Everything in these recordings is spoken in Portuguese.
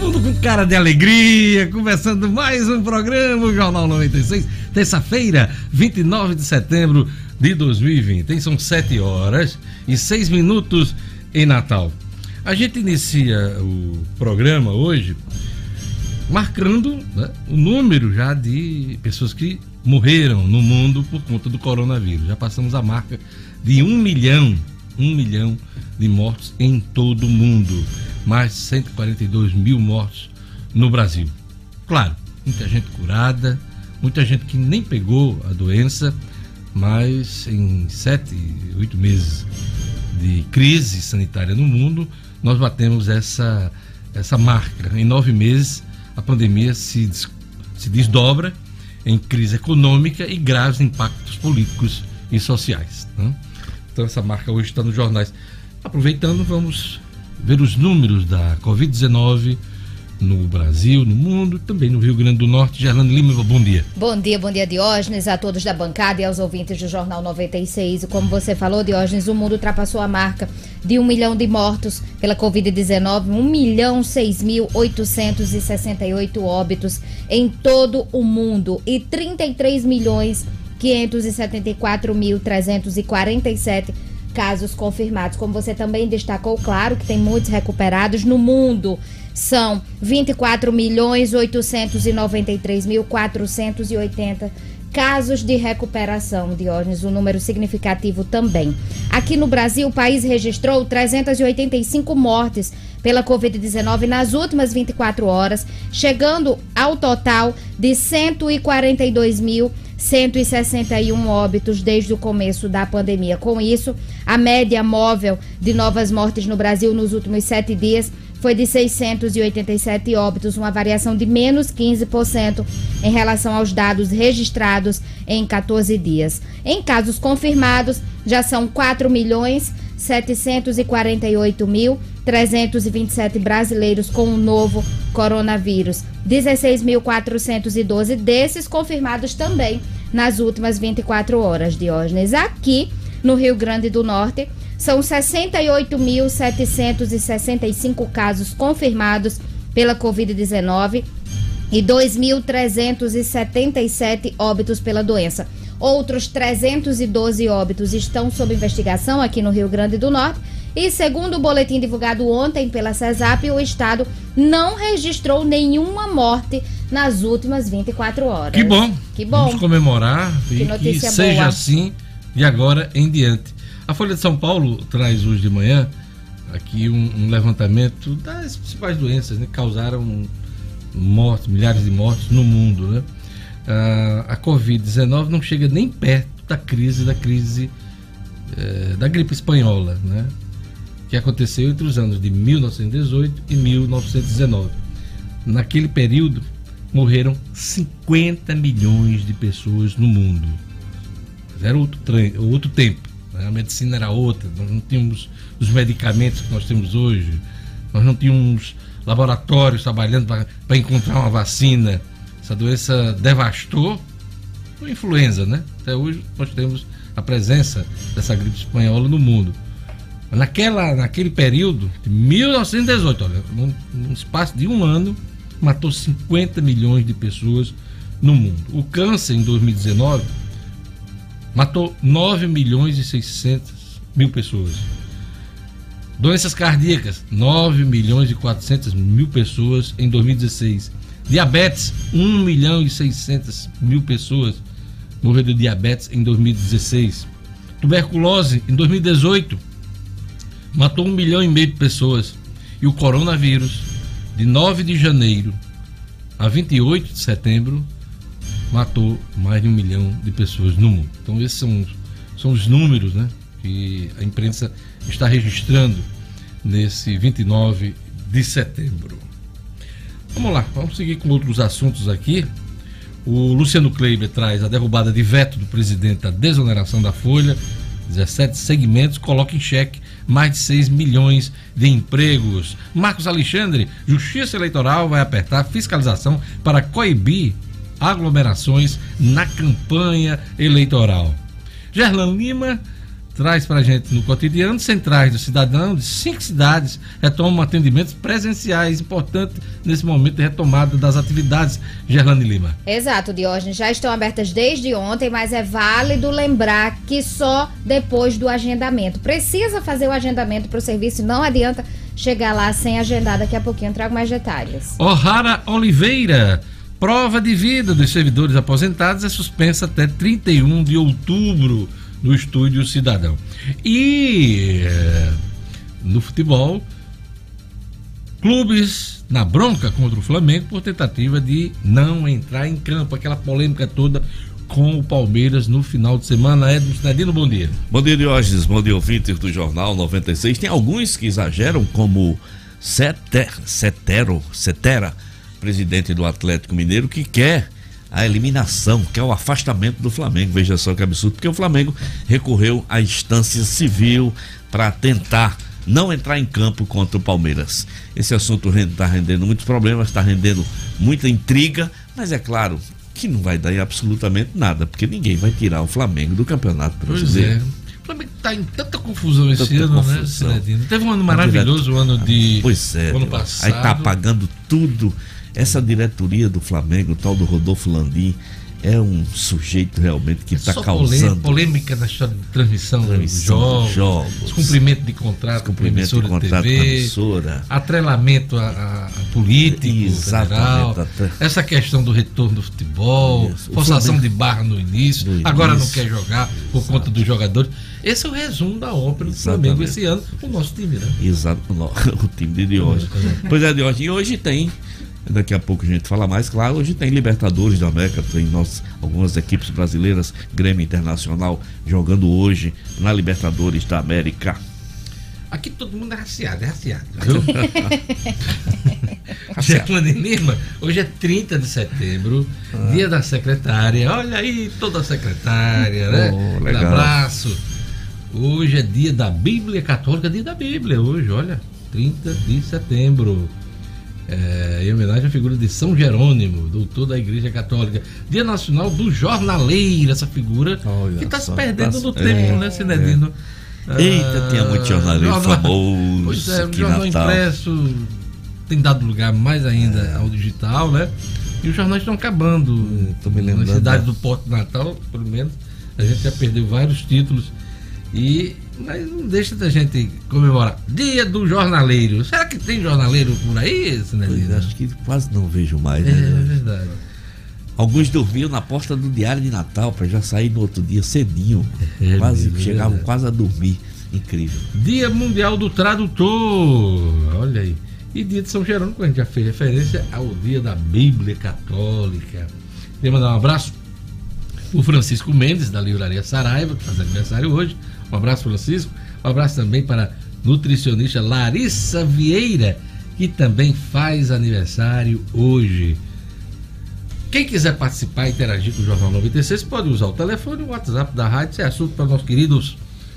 mundo com cara de alegria, começando mais um programa, o Jornal 96, terça-feira, 29 de setembro de 2020. São 7 horas e 6 minutos em Natal. A gente inicia o programa hoje marcando né, o número já de pessoas que morreram no mundo por conta do coronavírus. Já passamos a marca de um milhão, um milhão de mortos em todo o mundo. Mais de 142 mil mortos no Brasil. Claro, muita gente curada, muita gente que nem pegou a doença, mas em sete, oito meses de crise sanitária no mundo, nós batemos essa, essa marca. Em nove meses, a pandemia se, se desdobra em crise econômica e graves impactos políticos e sociais. Né? Então, essa marca hoje está nos jornais. Aproveitando, vamos ver os números da Covid-19 no Brasil, no mundo, também no Rio Grande do Norte. Gerlando Lima, bom dia. Bom dia, bom dia, Diógenes, a todos da bancada e aos ouvintes do Jornal 96. Como você falou, Diógenes, o mundo ultrapassou a marca de um milhão de mortos pela Covid-19, 1 milhão 6.868 óbitos em todo o mundo e 33 milhões 574.347 casos confirmados. Como você também destacou, claro que tem muitos recuperados no mundo. São 24 milhões 893 mil 480 casos de recuperação, Diógenes, um número significativo também. Aqui no Brasil, o país registrou 385 mortes pela Covid-19 nas últimas 24 horas, chegando ao total de 142 mil 161 óbitos desde o começo da pandemia. Com isso, a média móvel de novas mortes no Brasil nos últimos sete dias foi de 687 óbitos, uma variação de menos 15% em relação aos dados registrados em 14 dias. Em casos confirmados, já são 4 milhões 748 mil 327 brasileiros com o novo coronavírus. 16.412 desses confirmados também nas últimas 24 horas, Diógenes. Aqui no Rio Grande do Norte, são 68.765 casos confirmados pela Covid-19 e 2.377 óbitos pela doença. Outros 312 óbitos estão sob investigação aqui no Rio Grande do Norte. E segundo o boletim divulgado ontem pela CESAP, o estado não registrou nenhuma morte nas últimas 24 horas. Que bom. Que bom. Vamos comemorar que e que seja boa. assim de agora em diante. A Folha de São Paulo traz hoje de manhã aqui um, um levantamento das principais doenças né, que causaram mortes, milhares de mortes no mundo. Né? A Covid-19 não chega nem perto da crise da crise eh, da gripe espanhola, né? que aconteceu entre os anos de 1918 e 1919. Naquele período morreram 50 milhões de pessoas no mundo. Era outro, outro tempo. Né? A medicina era outra. Nós não tínhamos os medicamentos que nós temos hoje. Nós não tínhamos laboratórios trabalhando para encontrar uma vacina essa doença devastou a influenza, né? Até hoje nós temos a presença dessa gripe espanhola no mundo. Naquela, naquele período, de 1918, olha, num, num espaço de um ano, matou 50 milhões de pessoas no mundo. O câncer, em 2019, matou 9 milhões e 600 mil pessoas. Doenças cardíacas, 9 milhões e 400 mil pessoas em 2016. Diabetes, 1 milhão e 600 mil pessoas morreram de diabetes em 2016. Tuberculose, em 2018, matou 1 milhão e meio de pessoas. E o coronavírus, de 9 de janeiro a 28 de setembro, matou mais de um milhão de pessoas no mundo. Então, esses são, são os números né, que a imprensa está registrando nesse 29 de setembro. Vamos lá, vamos seguir com outros assuntos aqui. O Luciano Kleiber traz a derrubada de veto do presidente à desoneração da Folha. 17 segmentos coloca em xeque mais de 6 milhões de empregos. Marcos Alexandre, Justiça Eleitoral vai apertar fiscalização para coibir aglomerações na campanha eleitoral. Gerlan Lima traz para a gente no cotidiano centrais do cidadão de cinco cidades retomam atendimentos presenciais importante nesse momento de retomada das atividades. Gerlane Lima. Exato, Diógenes. Já estão abertas desde ontem, mas é válido lembrar que só depois do agendamento. Precisa fazer o agendamento para o serviço, não adianta chegar lá sem agendar. Daqui a pouquinho eu trago mais detalhes. O'Hara Oliveira. Prova de vida dos servidores aposentados é suspensa até 31 de outubro no Estúdio Cidadão. E é, no futebol, clubes na bronca contra o Flamengo por tentativa de não entrar em campo, aquela polêmica toda com o Palmeiras no final de semana. Edson Cidadino, bom dia. Bom dia, Diógenes. Bom dia, ouvintes do Jornal 96. Tem alguns que exageram, como Seter, Setero, Setera, presidente do Atlético Mineiro, que quer a eliminação, que é o afastamento do Flamengo. Veja só que absurdo, porque o Flamengo recorreu à instância civil para tentar não entrar em campo contra o Palmeiras. Esse assunto está rendendo muitos problemas, está rendendo muita intriga, mas é claro que não vai dar absolutamente nada, porque ninguém vai tirar o Flamengo do Campeonato Brasileiro. Pois é. O Flamengo está em tanta confusão esse tanta ano, né, confusão. né, Teve um ano maravilhoso, o um ano de. Pois é. Ano passado. Aí está apagando tudo essa diretoria do Flamengo, o tal do Rodolfo Landim, é um sujeito realmente que está é causando. Polêmica na de transmissão, transmissão dos jogos, de contrato, descumprimento de contrato TV, com a emissora, atrelamento a, a, a político, federal, essa questão do retorno do futebol, Isso. forçação Flamengo, de barra no início, agora não quer jogar por Exato. conta dos jogadores. Esse é o resumo da ópera do Flamengo esse ano, o nosso time, né? Exato, o time de hoje. pois é, de hoje. E hoje tem Daqui a pouco a gente fala mais. Claro, hoje tem Libertadores da América, tem nós, algumas equipes brasileiras, Grêmio Internacional, jogando hoje na Libertadores da América. Aqui todo mundo é raciado, é raciado, viu? Gerlane Lima, hoje é 30 de setembro, ah. dia da secretária. Olha aí, toda a secretária, né? Oh, legal. Um abraço. Hoje é dia da Bíblia Católica, dia da Bíblia, hoje, olha, 30 de setembro é, em homenagem à figura de São Jerônimo, doutor da Igreja Católica. Dia Nacional do Jornaleiro, essa figura Olha que está se perdendo tá, no tempo, é, né, Cinedino? É. Eita, tinha muito jornaleiro jornal, famoso. Pois é, o jornal Natal. impresso tem dado lugar mais ainda é. ao digital, né? E os jornais estão acabando. Estou me lembrando. Na cidade do Porto Natal, pelo menos, a gente já perdeu vários títulos. E mas não deixa da gente comemorar. Dia do jornaleiro. Será que tem jornaleiro por aí, Pois, acho que quase não vejo mais. Né? É, é verdade. Alguns dormiam na porta do diário de Natal para já sair no outro dia cedinho. É, quase mesmo, chegavam é quase a dormir. Incrível. Dia Mundial do Tradutor. Olha aí. E dia de São Jerônimo, que a gente já fez referência ao dia da Bíblia Católica. Queria mandar um abraço o Francisco Mendes, da Livraria Saraiva, que faz aniversário hoje. Um abraço, Francisco. Um abraço também para a nutricionista Larissa Vieira, que também faz aniversário hoje. Quem quiser participar e interagir com o Jornal 96 pode usar o telefone e o WhatsApp da rádio. Isso é assunto para nossos queridos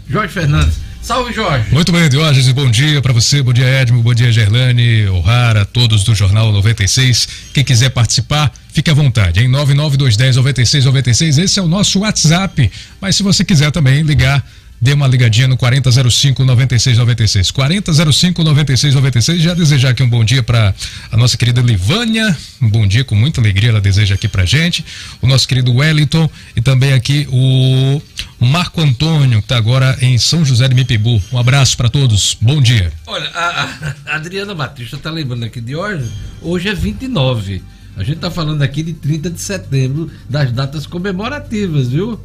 Jorge Fernandes. Salve, Jorge. Muito bem, Diógenes. Bom dia para você, bom dia, Edmo, bom dia, Gerlane, O'Hara, todos do Jornal 96. Quem quiser participar, fique à vontade, em 99210 9696. Esse é o nosso WhatsApp. Mas se você quiser também ligar dê uma ligadinha no 4005 9696. 4005 9696. Já desejar aqui um bom dia para a nossa querida Livânia. Um bom dia com muita alegria ela deseja aqui pra gente. O nosso querido Wellington e também aqui o Marco Antônio, que está agora em São José de Mipibu. Um abraço para todos. Bom dia. Olha, a, a Adriana Batista está lembrando aqui de hoje. Hoje é 29. A gente está falando aqui de 30 de setembro, das datas comemorativas, viu?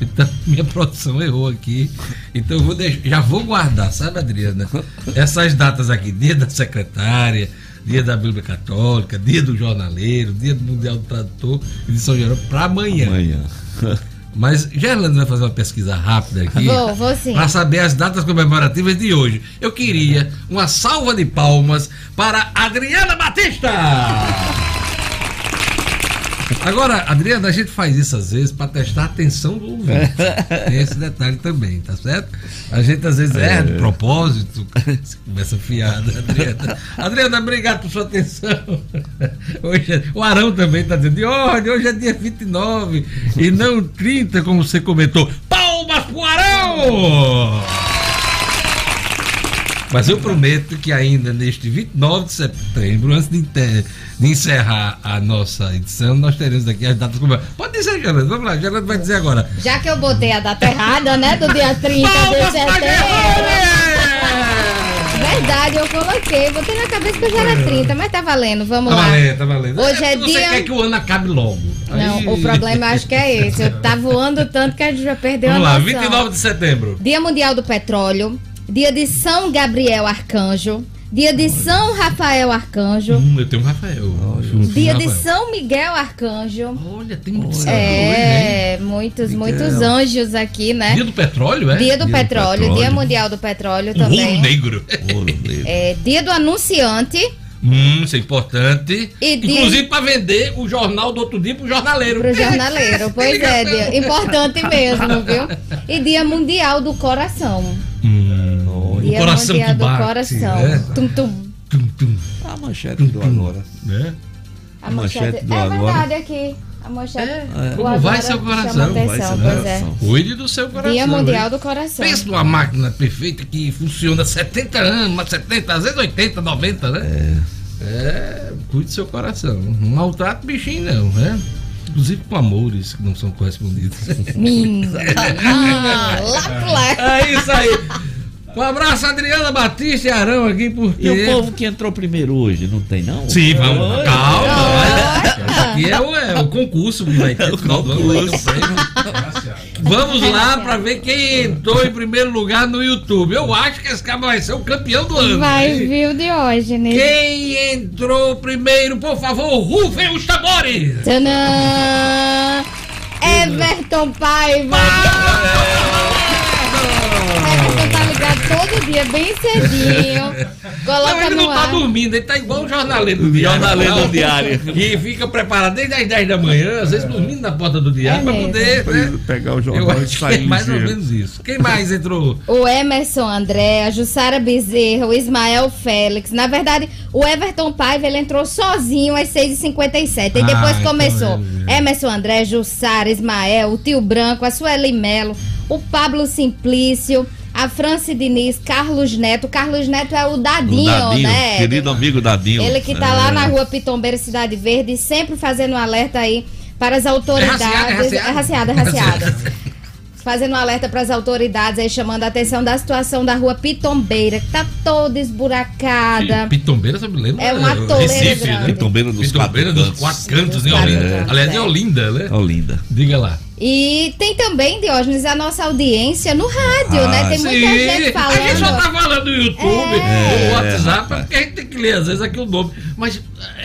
Então, minha produção errou aqui. Então, eu vou deixar, já vou guardar, sabe, Adriana? Essas datas aqui: dia da secretária, dia da Bíblia Católica, dia do jornaleiro, dia do Mundial do Tradutor e de São Geraldo para amanhã. Amanhã. Mas Gerlando vai fazer uma pesquisa rápida aqui. Vou, vou sim. Para saber as datas comemorativas de hoje. Eu queria uma salva de palmas para Adriana Batista! Agora, Adriana, a gente faz isso às vezes para testar a atenção do ouvinte. Tem esse detalhe também, tá certo? A gente às vezes erra de é. propósito, começa fiada, Adriana. Adriana, obrigado por sua atenção. Hoje, é, o Arão também está dizendo, olha, hoje é dia 29 e não 30, como você comentou. Palmas pro Arão! Mas eu prometo que ainda neste 29 de setembro, antes de, ter, de encerrar a nossa edição, nós teremos aqui as datas comemorativas. Pode dizer, Geraldo, vamos lá, Geraldo vai dizer agora. Já que eu botei a data errada, né, do dia 30 de setembro. Verdade, eu coloquei. Botei na cabeça que eu já era 30, mas tá valendo, vamos tá lá. Tá valendo, tá valendo. Hoje é, é dia. Você quer que o ano acabe logo. Não, Aí... o problema acho que é esse. Eu tá voando tanto que a gente já perdeu vamos a noção. Lá, 29 de setembro. Dia Mundial do Petróleo. Dia de São Gabriel Arcanjo. Dia de São Rafael Arcanjo. Hum, eu tenho um Rafael. Dia de São Miguel Arcanjo. Olha, tem muitos É, muitos, Miguel. muitos anjos aqui, né? Dia do petróleo, é? Dia do, dia petróleo, do petróleo, Dia Mundial do Petróleo o também. Ouro negro. Ouro negro. É, dia do anunciante. Hum, isso é importante. E Inclusive dia... para vender o jornal do outro dia pro jornaleiro. Pro jornaleiro, pois é, dia. importante mesmo, viu? E Dia Mundial do Coração. Hum, dia coração Mundial do bate, Coração. Né? Tum, tum. Tum, tum. A manchete tum, do agora. Né? A manchete, manchete do é agora. verdade aqui. A manchete. É, como vai seu coração? Atenção, vai seu pois é. Cuide do seu coração. Dia Mundial do Coração. Pensa numa máquina perfeita que funciona 70 anos, 70, às vezes 80, 90, né? É. É, cuide do seu coração. Não maltrate bichinho, não, né? Inclusive com amores que não são correspondidos. Minha. ah, lá, lá. É isso aí. Um abraço, Adriana Batista e Arão aqui por ter. E o povo que entrou primeiro hoje, não tem não? Sim, vamos. Calma. Aqui é o, é o concurso vai ter. É o concurso. Vamos lá para ver quem entrou em primeiro lugar no YouTube. Eu acho que esse cara vai ser o campeão do ano. Vai, viu, Diógenes. Quem entrou primeiro, por favor, rufem os tambores. Tadã! Everton Paiva. Everton dia, bem cedinho. Coloca não, ele não tá dormindo, ele tá igual o jornaleiro do diário. Jornaleiro do diário. E fica preparado desde as 10 da manhã, às vezes dormindo na porta do diário, é pra poder né? pegar o jornal Eu acho que é mais ou menos isso. Quem mais entrou? O Emerson André, a Jussara Bezerra, o Ismael Félix. Na verdade, o Everton Paiva, ele entrou sozinho às 6h57. E depois ah, começou então é. Emerson André, Jussara, Ismael, o Tio Branco, a Sueli Melo, o Pablo Simplício a Franci Diniz, Carlos Neto. Carlos Neto é o Dadinho, o Dadinho né? Querido amigo Dadinho. Ele que tá é. lá na rua Pitombeira, Cidade Verde, sempre fazendo um alerta aí para as autoridades. É raciada, é raciada. É raciada. fazendo um alerta para as autoridades aí, chamando a atenção da situação da rua Pitombeira, que tá toda esburacada. Pitombeira, você me lembra? É uma Recife, né? Pitombeira dos, Pitombeira quatro, dos quatro cantos, em Olinda. Aliás, é Olinda, né? Olinda. Diga lá. E tem também, Diógenes, a nossa audiência no rádio, ah, né? Tem muita sim. gente falando. A gente só tá falando no YouTube, é. no WhatsApp, é, porque a gente tem que ler, às vezes, aqui o nome. Mas,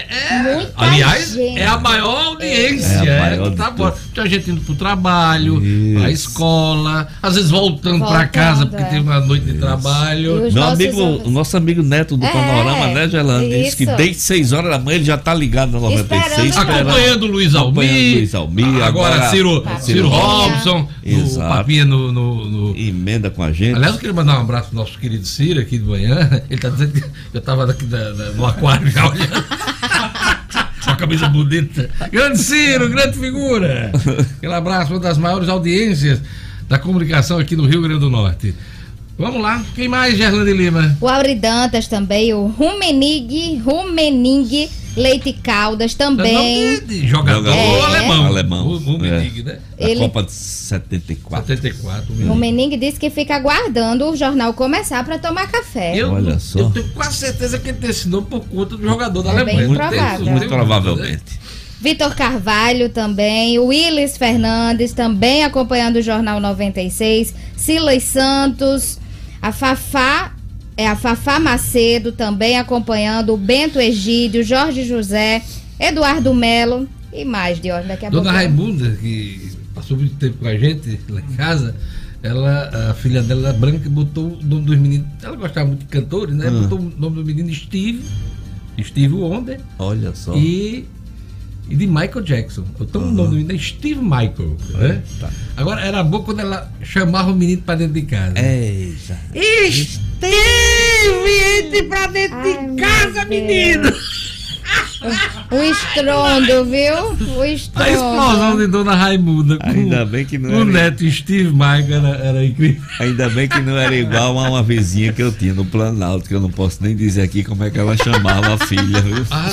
é, aliás, gente. é a maior audiência. É a maior é, tá bom. Tinha gente indo pro trabalho, Isso. pra escola, às vezes voltando, voltando pra casa, porque é. teve uma noite de Isso. trabalho. Meu amigo, o nosso amigo Neto do é, Panorama, né, Gelando? Disse que desde 6 horas da manhã ele já tá ligado na 96. Esperando acompanhando o Luiz Almir. Luiz Almir. Agora, agora Ciro. Tá Ciro Robson, o Papinha no, no, no, Emenda com a gente. Aliás, eu queria mandar um abraço pro nosso querido Ciro aqui de manhã. Ele tá dizendo que eu tava aqui da, da, no aquário já olhando. Uma camisa bonita. Grande Ciro, grande figura. Aquele abraço, uma das maiores audiências da comunicação aqui no Rio Grande do Norte. Vamos lá, quem mais, Gerlane Lima? O Auri Dantas também, o Rumenig, Rumening Leite Caldas também. De jogador é. alemão. Alemão. O Rumenig, é. né? Ele... A Copa de 74. 74. O Rumenig disse que fica aguardando o jornal começar para tomar café. Eu, Olha só. Eu tenho quase certeza que ele tem esse nome por conta do jogador da é Alemanha. Bem provável. Muito provavelmente. Vitor Carvalho também, Willis Fernandes também acompanhando o Jornal 96, Silas Santos, a Fafá é a Fafá Macedo também acompanhando, o Bento Egídio, Jorge José, Eduardo Melo e mais de ordem daqui a Dona Raimunda, que passou muito tempo com a gente lá em casa, ela, a filha dela branca botou o nome dos meninos. Ela gostava muito de cantores, né? Botou o nome do menino Steve, Steve Wonder. Olha só. E e de Michael Jackson. Então uhum. o nome do menino é Steve Michael. Né? Tá. Agora era bom quando ela chamava o menino para dentro de casa. É, Steve, entre para dentro Ai, de casa, menino! O estrondo, viu? O estrondo. A explosão de Dona Raimunda. Ainda bem que não era. O neto Steve Mike era, era incrível. Ainda bem que não era igual a uma vizinha que eu tinha no Planalto, que eu não posso nem dizer aqui como é que ela chamava a filha, viu? Ah,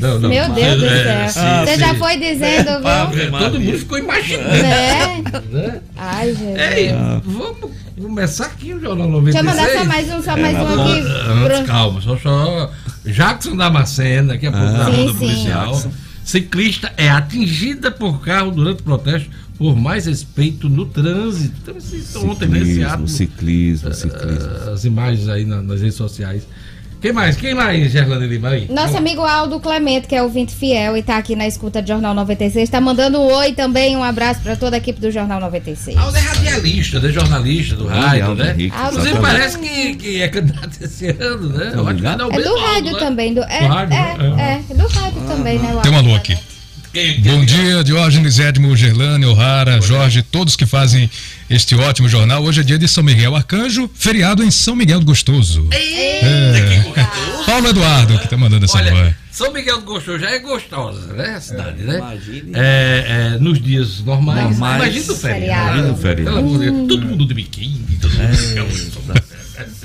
não, não. Meu Deus do é, céu. Ah, Você já foi dizendo, viu? Todo mundo ficou imaginando. É. Né? Ai, gente. Ei, ah. vamos começar aqui o Jornal 96. Deixa eu mandar só mais um, só mais um aqui. Antes, calma, só, só. Jackson Damasceno, daqui a pouco ah, na sim, policial. Ciclista é atingida por carro durante o protesto por mais respeito no trânsito. Então, ciclismo, ontem nesse ato. Ciclismo, ciclismo. As imagens aí nas redes sociais quem mais? Quem mais, Gerlane Lima aí? Nosso amigo Aldo Clemente, que é ouvinte fiel e está aqui na escuta do Jornal 96, está mandando um oi também, um abraço para toda a equipe do Jornal 96. Aldo é radialista, né? Jornalista do rádio, né? Inclusive parece que, que é candidato esse ano, né? É, é do rádio né? também. Do, é, do rádio, é, é, é, do rádio ah, também, né? Tem um alô aqui. Bom dia, Diógenes, Edmo, Gerlane, O'Hara, Jorge, todos que fazem este ótimo jornal. Hoje é dia de São Miguel Arcanjo, feriado em São Miguel do Gostoso. É. Paulo Eduardo, que tá mandando essa Olha, São Miguel do Gostoso já é gostosa, né? A cidade, é, né? Imagine. É, é, nos dias normais. normais imagina o feriado. Imagina o feriado. Hum. Todo mundo de biquíni, todo mundo.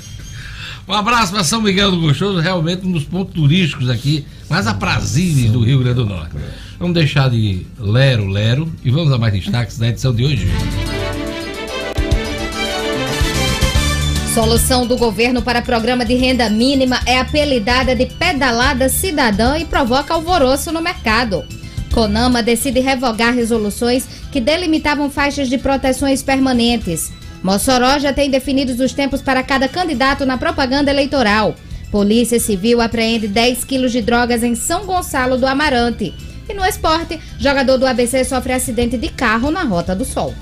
Um abraço para São Miguel do Gostoso, realmente um dos pontos turísticos aqui mais aprazíveis do Rio Grande do Norte. Vamos deixar de lero, lero e vamos a mais destaques da edição de hoje. Solução do governo para programa de renda mínima é apelidada de pedalada cidadã e provoca alvoroço no mercado. Conama decide revogar resoluções que delimitavam faixas de proteções permanentes. Mossoró já tem definidos os tempos para cada candidato na propaganda eleitoral. Polícia Civil apreende 10 quilos de drogas em São Gonçalo do Amarante. E no esporte, jogador do ABC sofre acidente de carro na Rota do Sol.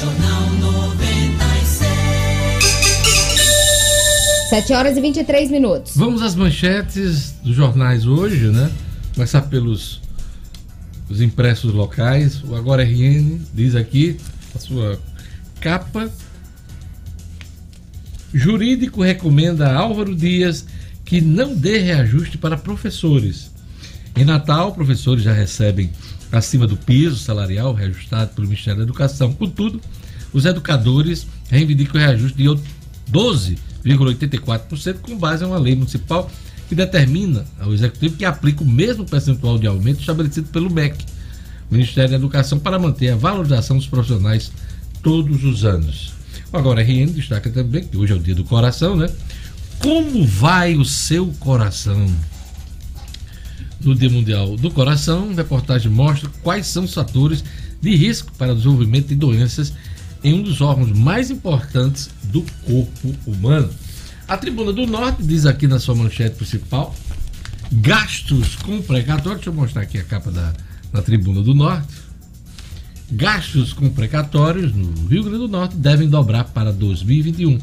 Jornal 96. 7 horas e 23 minutos. Vamos às manchetes dos jornais hoje, né? Começar pelos os impressos locais. O Agora RN diz aqui, a sua capa. Jurídico recomenda a Álvaro Dias que não dê reajuste para professores. Em Natal, professores já recebem acima do piso salarial reajustado pelo Ministério da Educação. Contudo, os educadores reivindicam o reajuste de 12,84% com base em uma lei municipal que determina ao executivo que aplique o mesmo percentual de aumento estabelecido pelo MEC, Ministério da Educação, para manter a valorização dos profissionais todos os anos. Agora, a RN destaca também que hoje é o dia do coração, né? Como vai o seu coração? no Dia Mundial do Coração, a reportagem mostra quais são os fatores de risco para o desenvolvimento de doenças em um dos órgãos mais importantes do corpo humano. A Tribuna do Norte diz aqui na sua manchete principal: gastos com precatórios. Deixa eu mostrar aqui a capa da, da Tribuna do Norte. Gastos com precatórios no Rio Grande do Norte devem dobrar para 2021. O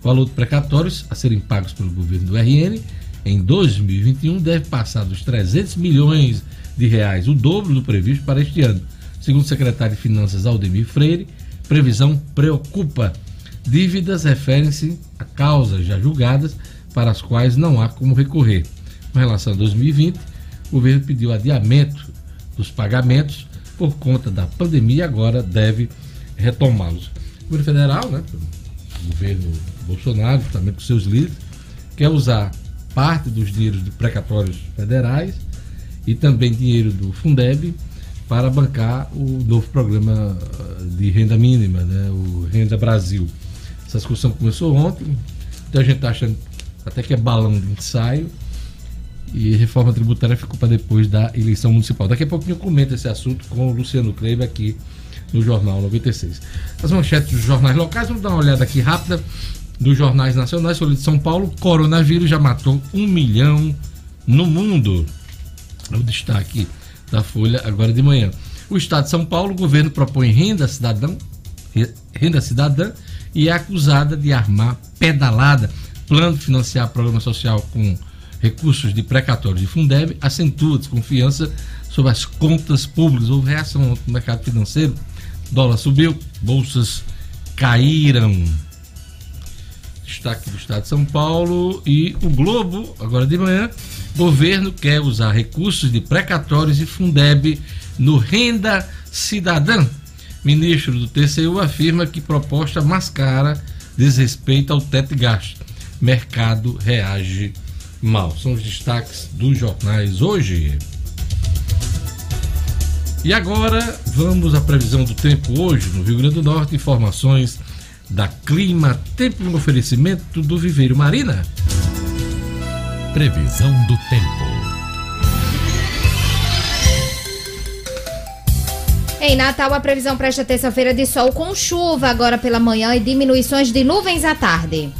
valor de precatórios a serem pagos pelo governo do RN em 2021 deve passar dos 300 milhões de reais, o dobro do previsto para este ano. Segundo o secretário de Finanças Aldemir Freire, previsão preocupa. Dívidas referem-se a causas já julgadas para as quais não há como recorrer. Com relação a 2020, o governo pediu adiamento dos pagamentos por conta da pandemia agora deve retomá-los. O governo federal, né, o governo Bolsonaro, também com seus líderes, quer usar parte dos dinheiros de precatórios federais e também dinheiro do Fundeb para bancar o novo programa ah, de renda mínima, né, o Renda Brasil. Essa discussão começou ontem, então a gente está achando até que é balão de ensaio e reforma tributária ficou para depois da eleição municipal. Daqui a pouquinho eu comento esse assunto com o Luciano Kleiber aqui no Jornal 96. As manchetes dos jornais locais, vamos dar uma olhada aqui rápida dos jornais nacionais, Folha de São Paulo, coronavírus já matou um milhão no mundo. É o destaque da Folha agora de manhã. O Estado de São Paulo, o governo propõe renda cidadã, renda cidadã e é acusada de armar pedalada. Plano de financiar programa social com recursos de precatórios de Fundeb acentua desconfiança sobre as contas públicas. Houve reação no mercado financeiro, dólar subiu, bolsas caíram destaque do Estado de São Paulo e o Globo, agora de manhã, Governo quer usar recursos de precatórios e Fundeb no Renda Cidadã. Ministro do TCU afirma que proposta mascara desrespeita ao teto de gasto. Mercado reage mal. São os destaques dos jornais hoje. E agora vamos à previsão do tempo hoje no Rio Grande do Norte. Informações da Clima Tempo no oferecimento do Viveiro Marina. Previsão do tempo. Em Natal, a previsão para esta terça-feira de sol com chuva agora pela manhã e diminuições de nuvens à tarde.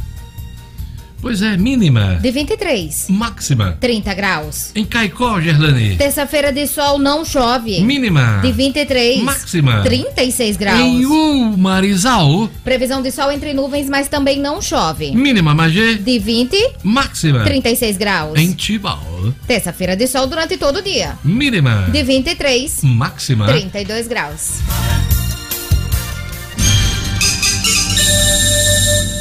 Pois é, mínima. De 23. Máxima. 30 graus. Em Caicó, Gerlane. Terça-feira de sol não chove. Mínima. De 23. Máxima. 36 graus. Em Umarizal. Previsão de sol entre nuvens, mas também não chove. Mínima, Magê. De 20. Máxima. 36 graus. Em Tibau. Terça-feira de sol durante todo o dia. Mínima. De 23. Máxima. 32 graus.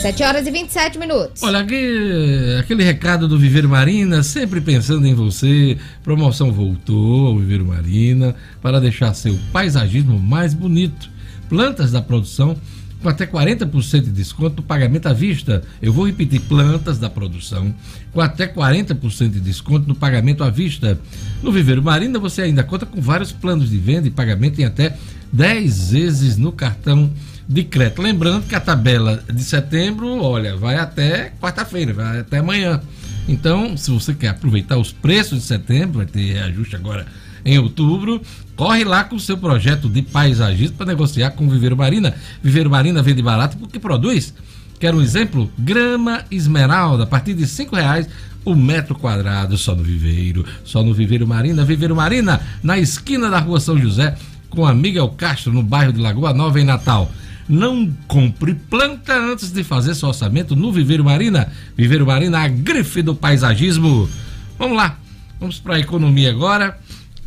7 horas e 27 minutos. Olha, aqui, aquele recado do Viveiro Marina, sempre pensando em você. Promoção voltou ao Viveiro Marina para deixar seu paisagismo mais bonito. Plantas da produção com até 40% de desconto no pagamento à vista. Eu vou repetir: plantas da produção com até 40% de desconto no pagamento à vista. No Viveiro Marina você ainda conta com vários planos de venda e pagamento em até 10 vezes no cartão de crédito. Lembrando que a tabela de setembro, olha, vai até quarta-feira, vai até amanhã. Então, se você quer aproveitar os preços de setembro, vai ter reajuste agora em outubro, corre lá com o seu projeto de paisagismo para negociar com o Viveiro Marina. Viveiro Marina vende barato porque produz. Quer um exemplo? Grama esmeralda, a partir de cinco reais o metro quadrado, só no Viveiro, só no Viveiro Marina. Viveiro Marina, na esquina da rua São José, com a Miguel Castro, no bairro de Lagoa Nova, em Natal. Não compre planta antes de fazer seu orçamento no Viveiro Marina. Viveiro Marina, a grife do paisagismo. Vamos lá, vamos para a economia agora.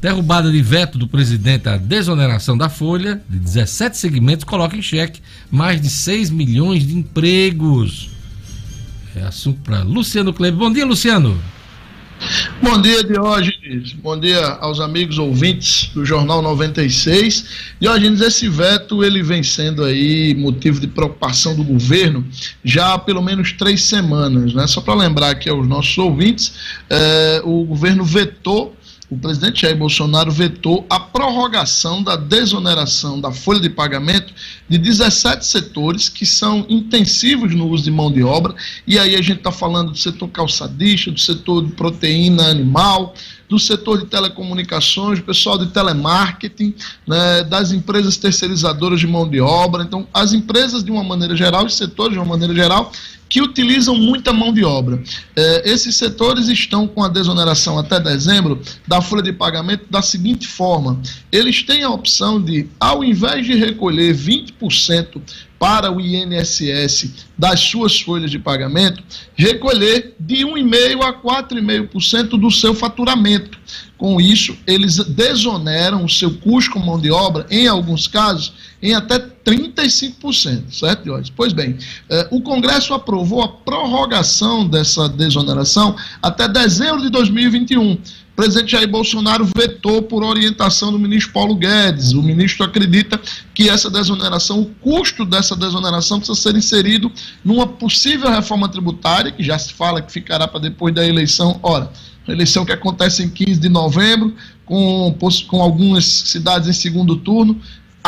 Derrubada de veto do presidente à desoneração da folha de 17 segmentos coloca em xeque mais de 6 milhões de empregos. É assunto para Luciano Kleber. Bom dia, Luciano. Bom dia, Diógenes. Bom dia aos amigos ouvintes do Jornal 96. Diógenes, esse veto ele vem sendo aí motivo de preocupação do governo já há pelo menos três semanas. Né? Só para lembrar aqui aos nossos ouvintes, eh, o governo vetou o presidente Jair Bolsonaro vetou a prorrogação da desoneração da folha de pagamento de 17 setores que são intensivos no uso de mão de obra, e aí a gente está falando do setor calçadista, do setor de proteína animal, do setor de telecomunicações, pessoal de telemarketing, né, das empresas terceirizadoras de mão de obra. Então, as empresas, de uma maneira geral, os setores, de uma maneira geral, que utilizam muita mão de obra. É, esses setores estão com a desoneração até dezembro da folha de pagamento da seguinte forma: eles têm a opção de, ao invés de recolher 20% para o INSS das suas folhas de pagamento, recolher de 1,5% a 4,5% do seu faturamento. Com isso, eles desoneram o seu custo com mão de obra, em alguns casos, em até 35%, certo, Jorge? Pois bem, eh, o Congresso aprovou a prorrogação dessa desoneração até dezembro de 2021. O presidente Jair Bolsonaro vetou por orientação do ministro Paulo Guedes. O ministro acredita que essa desoneração, o custo dessa desoneração precisa ser inserido numa possível reforma tributária, que já se fala que ficará para depois da eleição. Ora, eleição que acontece em 15 de novembro, com, com algumas cidades em segundo turno.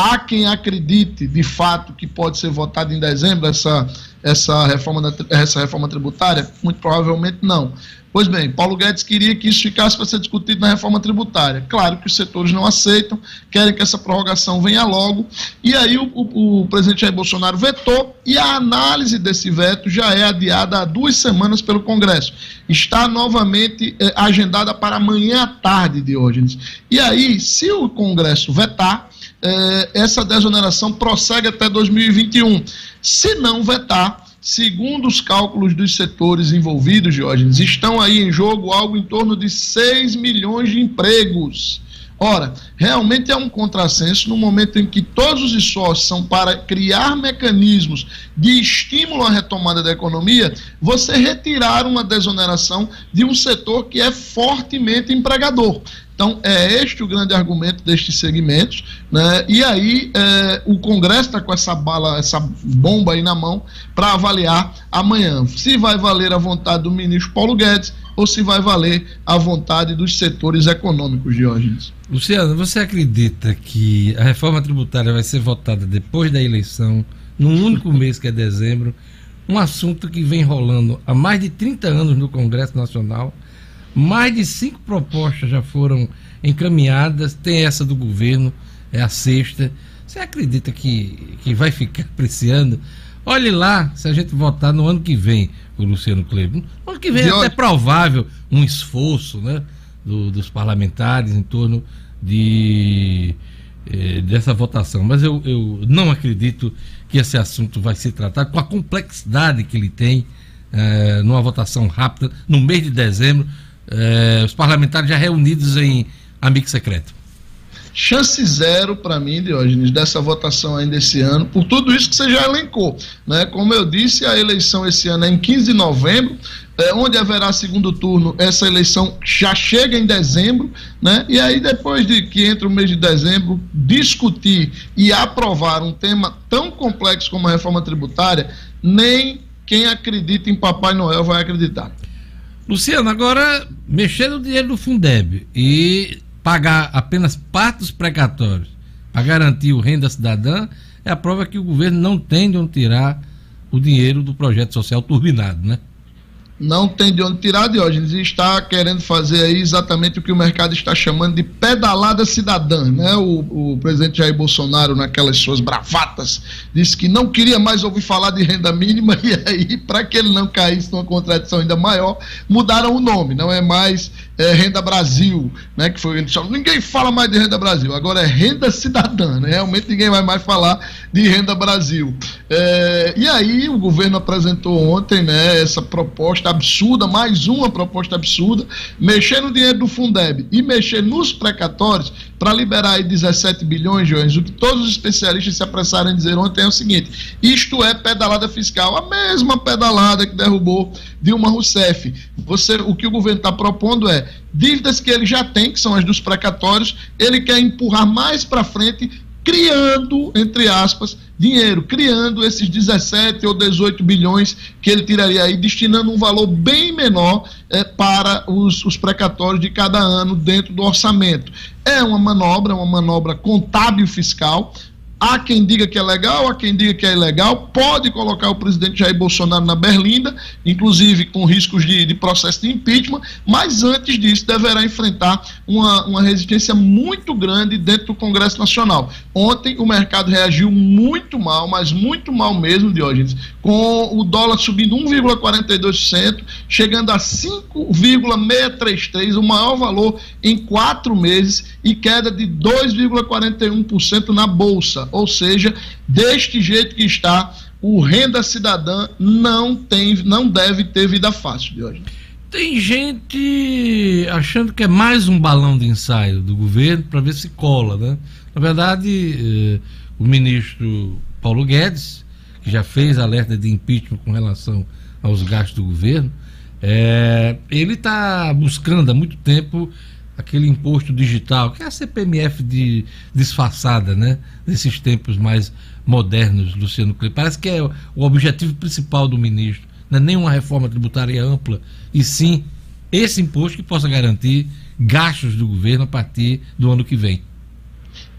Há quem acredite, de fato, que pode ser votado em dezembro essa, essa, reforma, essa reforma tributária? Muito provavelmente não. Pois bem, Paulo Guedes queria que isso ficasse para ser discutido na reforma tributária. Claro que os setores não aceitam, querem que essa prorrogação venha logo, e aí o, o, o presidente Jair Bolsonaro vetou, e a análise desse veto já é adiada há duas semanas pelo Congresso. Está novamente eh, agendada para amanhã à tarde, Diógenes. E aí, se o Congresso vetar, eh, essa desoneração prossegue até 2021. Se não vetar, Segundo os cálculos dos setores envolvidos, Diógenes, estão aí em jogo algo em torno de 6 milhões de empregos. Ora, realmente é um contrassenso no momento em que todos os esforços são para criar mecanismos de estímulo à retomada da economia, você retirar uma desoneração de um setor que é fortemente empregador. Então, é este o grande argumento destes segmentos, né? E aí é, o Congresso está com essa bala, essa bomba aí na mão para avaliar amanhã se vai valer a vontade do ministro Paulo Guedes ou se vai valer a vontade dos setores econômicos, Diógenes. Luciano, você acredita que a reforma tributária vai ser votada depois da eleição, num único mês que é dezembro, um assunto que vem rolando há mais de 30 anos no Congresso Nacional? Mais de cinco propostas já foram encaminhadas, tem essa do governo, é a sexta. Você acredita que, que vai ficar apreciando? Olhe lá, se a gente votar no ano que vem, o Luciano Kleber. No ano que vem é até provável um esforço né, do, dos parlamentares em torno de, eh, dessa votação. Mas eu, eu não acredito que esse assunto vai ser tratado com a complexidade que ele tem eh, numa votação rápida no mês de dezembro é, os parlamentares já reunidos em amigo secreto? Chance zero para mim, Diógenes, dessa votação ainda esse ano, por tudo isso que você já elencou. Né? Como eu disse, a eleição esse ano é em 15 de novembro, é, onde haverá segundo turno, essa eleição já chega em dezembro, né? E aí, depois de que entra o mês de dezembro, discutir e aprovar um tema tão complexo como a reforma tributária, nem quem acredita em Papai Noel vai acreditar. Luciano, agora mexer no dinheiro do Fundeb e pagar apenas parte dos precatórios para garantir o renda cidadã é a prova que o governo não tem de onde tirar o dinheiro do projeto social turbinado, né? Não tem de onde tirar, Diógenes, e está querendo fazer aí exatamente o que o mercado está chamando de pedalada cidadã. Né? O, o presidente Jair Bolsonaro, naquelas suas bravatas, disse que não queria mais ouvir falar de renda mínima, e aí, para que ele não caísse numa contradição ainda maior, mudaram o nome, não é mais é, Renda Brasil, né? Que foi ninguém fala mais de Renda Brasil, agora é Renda Cidadã, né? Realmente ninguém vai mais falar de Renda Brasil. É, e aí o governo apresentou ontem, né? Essa proposta absurda, mais uma proposta absurda, mexer no dinheiro do Fundeb e mexer nos precatórios para liberar aí 17 bilhões, Joões. O que todos os especialistas se apressaram em dizer ontem é o seguinte: isto é pedalada fiscal, a mesma pedalada que derrubou Dilma Rousseff. Você, o que o governo está propondo é dívidas que ele já tem, que são as dos precatórios, ele quer empurrar mais para frente, criando, entre aspas, dinheiro, criando esses 17 ou 18 bilhões que ele tiraria aí, destinando um valor bem menor é, para os, os precatórios de cada ano dentro do orçamento. É uma manobra, uma manobra contábil fiscal, Há quem diga que é legal, há quem diga que é ilegal. Pode colocar o presidente Jair Bolsonaro na berlinda, inclusive com riscos de, de processo de impeachment, mas antes disso deverá enfrentar uma, uma resistência muito grande dentro do Congresso Nacional. Ontem o mercado reagiu muito mal, mas muito mal mesmo, Diógenes, com o dólar subindo 1,42%, chegando a 5,633, o maior valor em quatro meses, e queda de 2,41% na Bolsa ou seja, deste jeito que está, o renda cidadã não tem, não deve ter vida fácil de hoje. Tem gente achando que é mais um balão de ensaio do governo para ver se cola, né? Na verdade, eh, o ministro Paulo Guedes, que já fez alerta de impeachment com relação aos gastos do governo, eh, ele está buscando há muito tempo aquele imposto digital, que é a CPMF de, disfarçada, né? Nesses tempos mais modernos, Luciano Kleber. Parece que é o objetivo principal do ministro. Não é nenhuma reforma tributária ampla, e sim esse imposto que possa garantir gastos do governo a partir do ano que vem.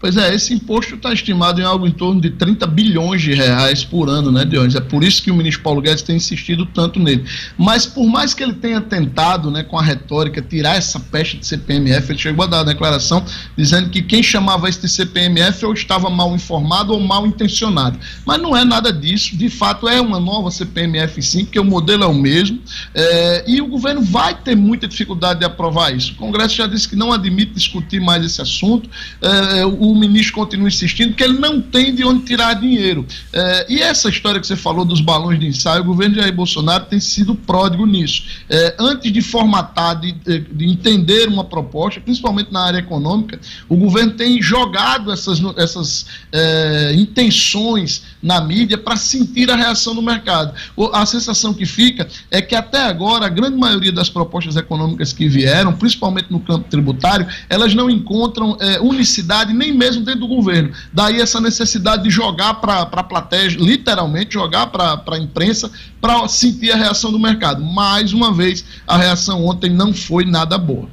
Pois é, esse imposto está estimado em algo em torno de 30 bilhões de reais por ano, né, Dionis? É por isso que o ministro Paulo Guedes tem insistido tanto nele. Mas por mais que ele tenha tentado, né, com a retórica, tirar essa peste de CPMF, ele chegou a dar a declaração dizendo que quem chamava isso de CPMF ou estava mal informado ou mal intencionado. Mas não é nada disso, de fato é uma nova CPMF sim, porque o modelo é o mesmo, é, e o governo vai ter muita dificuldade de aprovar isso. O Congresso já disse que não admite discutir mais esse assunto, é, é, o ministro continua insistindo que ele não tem de onde tirar dinheiro. É, e essa história que você falou dos balões de ensaio, o governo Jair Bolsonaro tem sido pródigo nisso. É, antes de formatar, de, de, entender uma proposta, principalmente na área econômica, o governo tem jogado essas, essas é, intenções na mídia para sentir a reação do mercado. A sensação que fica é que até agora a grande maioria das propostas econômicas que vieram, principalmente no campo tributário, elas não encontram unicidade nem mesmo dentro do governo. Daí essa necessidade de jogar para a plateia, literalmente jogar para a imprensa, para sentir a reação do mercado. Mais uma vez, a reação ontem não foi nada boa.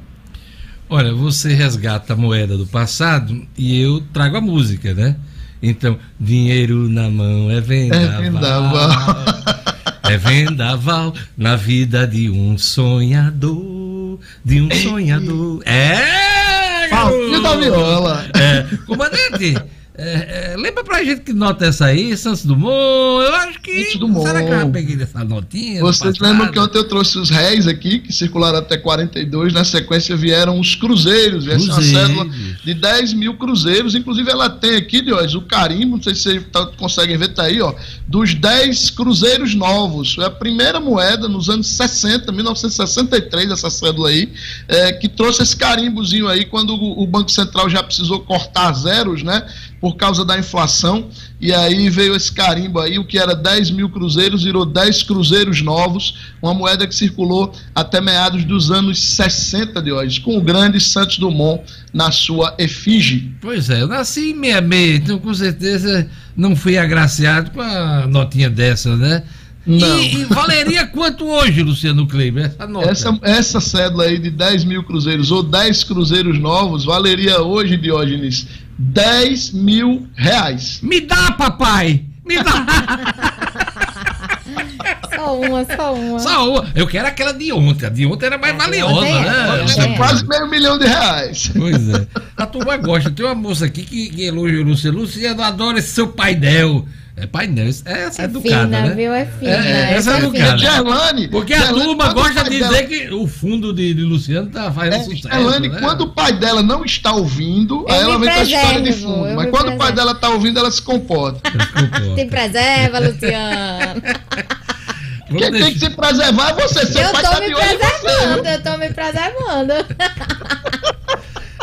Olha, você resgata a moeda do passado e eu trago a música, né? Então, dinheiro na mão é vendaval. É vendaval. é vendaval na vida de um sonhador. De um sonhador. É! Falsinha da viola. É, comandante. É, é, lembra pra gente que nota essa aí, Santos Dumont? Eu acho que. Santos Dumont. Será que eu já peguei dessa notinha? Vocês lembram que ontem eu trouxe os réis aqui, que circularam até 42, na sequência vieram os cruzeiros, essa é uma cédula de 10 mil cruzeiros, inclusive ela tem aqui, Dióis, o carimbo, não sei se vocês tá, conseguem ver, tá aí, ó, dos 10 cruzeiros novos. Foi a primeira moeda nos anos 60, 1963, essa cédula aí, é, que trouxe esse carimbozinho aí, quando o, o Banco Central já precisou cortar zeros, né? Por causa da inflação, e aí veio esse carimbo aí, o que era 10 mil cruzeiros virou 10 cruzeiros novos, uma moeda que circulou até meados dos anos 60 de hoje, com o grande Santos Dumont na sua efígie. Pois é, eu nasci em 66, então com certeza não fui agraciado com a notinha dessa, né? Não. E, e valeria quanto hoje, Luciano Kleber, essa nota? Essa, essa cédula aí de 10 mil cruzeiros ou 10 cruzeiros novos valeria hoje, Diógenes, 10 mil reais. Me dá, papai! Me dá! Só uma, só uma. Só uma. Eu quero aquela de ontem. A de ontem era mais valiosa, é, né? É, é, quase meio milhão de reais. Pois é. A turma gosta. Tem uma moça aqui que, que elogia o Luciano. Luciano adora esse seu painel. É painel, essa é, é educada, fina, né? viu? É fina. É, essa é educada. Gerlane, Porque a Gerlane, turma gosta de dizer dela... que o fundo de, de Luciano tá fazendo é, sucesso. Gerlane, né? quando o pai dela não está ouvindo, aí ela vem com a história de fundo. Mas quando preservo. o pai dela está ouvindo, ela se comporta. Tem preserva, Luciano. Quem deixar... tem que se preservar é você. Seu eu pai tô tá me preservando, eu tô me preservando.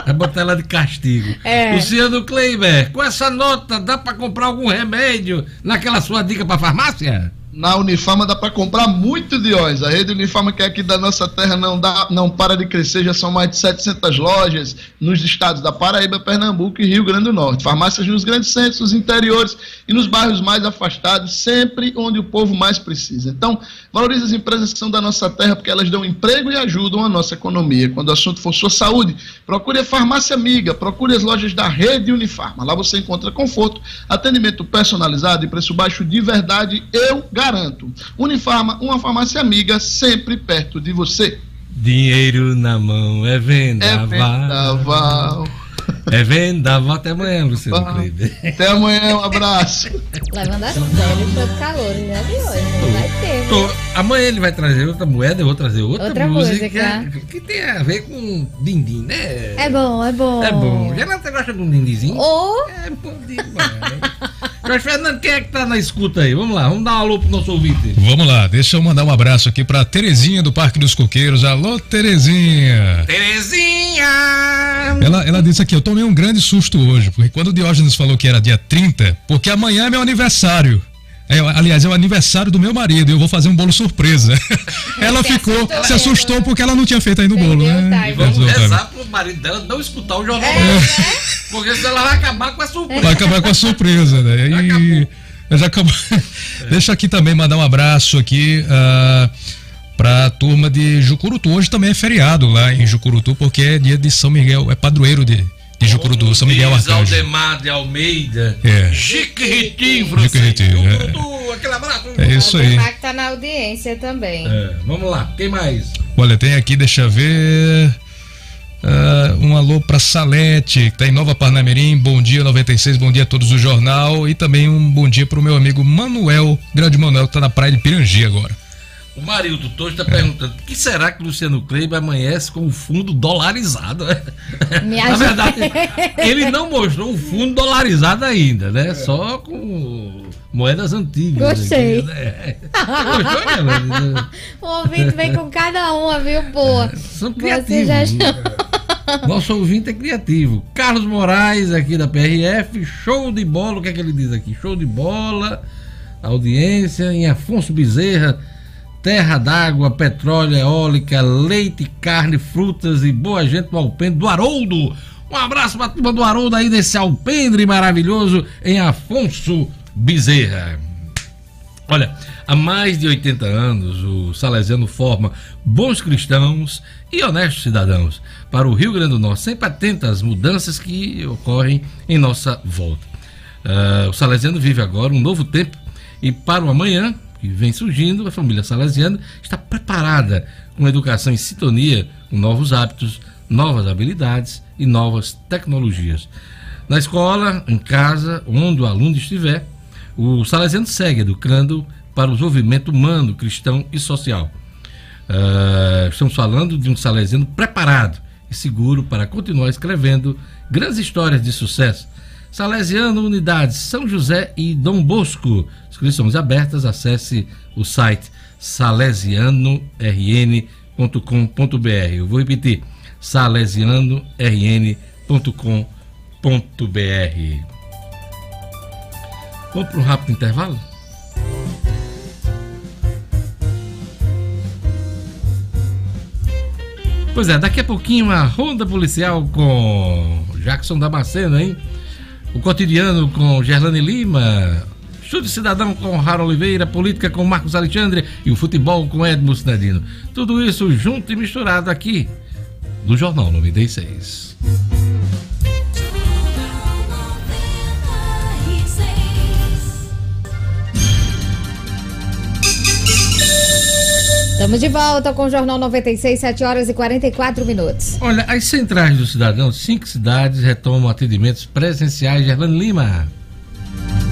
Vai botar ela de castigo. É. Luciano Kleiber, com essa nota dá para comprar algum remédio naquela sua dica para farmácia? Na Unifarma dá para comprar muito diões. A rede Unifarma que é aqui da nossa terra não dá, não para de crescer, já são mais de 700 lojas nos estados da Paraíba, Pernambuco e Rio Grande do Norte. Farmácias nos grandes centros, nos interiores e nos bairros mais afastados, sempre onde o povo mais precisa. Então, valorize as empresas que são da nossa terra porque elas dão emprego e ajudam a nossa economia. Quando o assunto for sua saúde, procure a farmácia amiga, procure as lojas da rede Unifarma. Lá você encontra conforto, atendimento personalizado e preço baixo de verdade, eu garanto garanto. Unifarma, uma farmácia amiga, sempre perto de você. Dinheiro na mão é vendaval. É vendaval. É vendaval. Até amanhã, Luciano Kleber. Até amanhã, um abraço. Levando a sério todo calor, já de hoje. Não vai ter. Tô, amanhã ele vai trazer outra moeda, eu vou trazer outra, outra música, música, que tem a ver com dindim, né? É bom, é bom. É bom. Geraldo, você gosta de um dindizinho? Oh. É bom demais. Jorge Fernando, quem é que tá na escuta aí? Vamos lá, vamos dar um alô pro nosso ouvinte. Vamos lá, deixa eu mandar um abraço aqui pra Terezinha do Parque dos Coqueiros. Alô, Terezinha! Terezinha! Ela, ela disse aqui, eu tomei um grande susto hoje, porque quando o Diógenes falou que era dia 30, porque amanhã é meu aniversário. É, aliás, é o aniversário do meu marido e eu vou fazer um bolo surpresa. ela se ficou, assustou se assustou porque ela não tinha feito ainda o bolo, né? E vamos rezar pro marido dela não escutar o jornal. É. Porque senão ela vai acabar com a surpresa. Vai acabar com a surpresa, né? E, já acabou. É. Deixa aqui também mandar um abraço aqui. Uh, para a turma de Jucurutu. Hoje também é feriado lá em Jucurutu, porque é dia de São Miguel, é padroeiro de, de Jucurutu, São Miguel Arcanjo. Aldemar de Almeida. É. Chiquiritinho, Chiquiritinho. É. aquele abraço. É isso aí. Aldemar que tá na audiência também. É. Vamos lá, quem mais? Olha, tem aqui, deixa eu ver. Uh, um alô para Salete, que está em Nova Parnamirim. Bom dia, 96. Bom dia a todos do jornal. E também um bom dia para o meu amigo Manuel, grande Manuel, que está na praia de Pirangi agora. O Marildo Torres está perguntando: o que será que Luciano Kleber amanhece com o fundo dolarizado? Na verdade, ele não mostrou o fundo dolarizado ainda, né? Só com moedas antigas. Gostei. Né? Gostou, né? o ouvinte vem com cada uma, viu, boa? São criativos. Já... Nosso ouvinte é criativo. Carlos Moraes, aqui da PRF, show de bola. O que é que ele diz aqui? Show de bola, audiência. Em Afonso Bezerra terra d'água, petróleo, eólica, leite, carne, frutas e boa gente do Alpendre do Haroldo. Um abraço para a turma do Haroldo aí desse alpendre maravilhoso em Afonso Bezerra. Olha, há mais de 80 anos o Salesiano forma bons cristãos e honestos cidadãos para o Rio Grande do Norte, sempre atento às mudanças que ocorrem em nossa volta. Uh, o Salesiano vive agora um novo tempo e para o amanhã que vem surgindo, a família salesiana está preparada com educação em sintonia com novos hábitos, novas habilidades e novas tecnologias. Na escola, em casa, onde o aluno estiver, o salesiano segue educando para o desenvolvimento humano, cristão e social. Uh, estamos falando de um salesiano preparado e seguro para continuar escrevendo grandes histórias de sucesso Salesiano Unidades São José e Dom Bosco. Inscrições abertas, acesse o site salesianorn.com.br. Eu vou repetir: salesianorn.com.br. Vamos para um rápido intervalo? Pois é, daqui a pouquinho a ronda policial com Jackson Damasceno, hein? O cotidiano com Gerlane Lima, Chute Cidadão com Harold Oliveira, Política com Marcos Alexandre e o Futebol com Edmo Sinadino. Tudo isso junto e misturado aqui no Jornal 96. Estamos de volta com o Jornal 96, 7 horas e 44 minutos. Olha, as centrais do cidadão, cinco cidades retomam atendimentos presenciais. Gerlane Lima.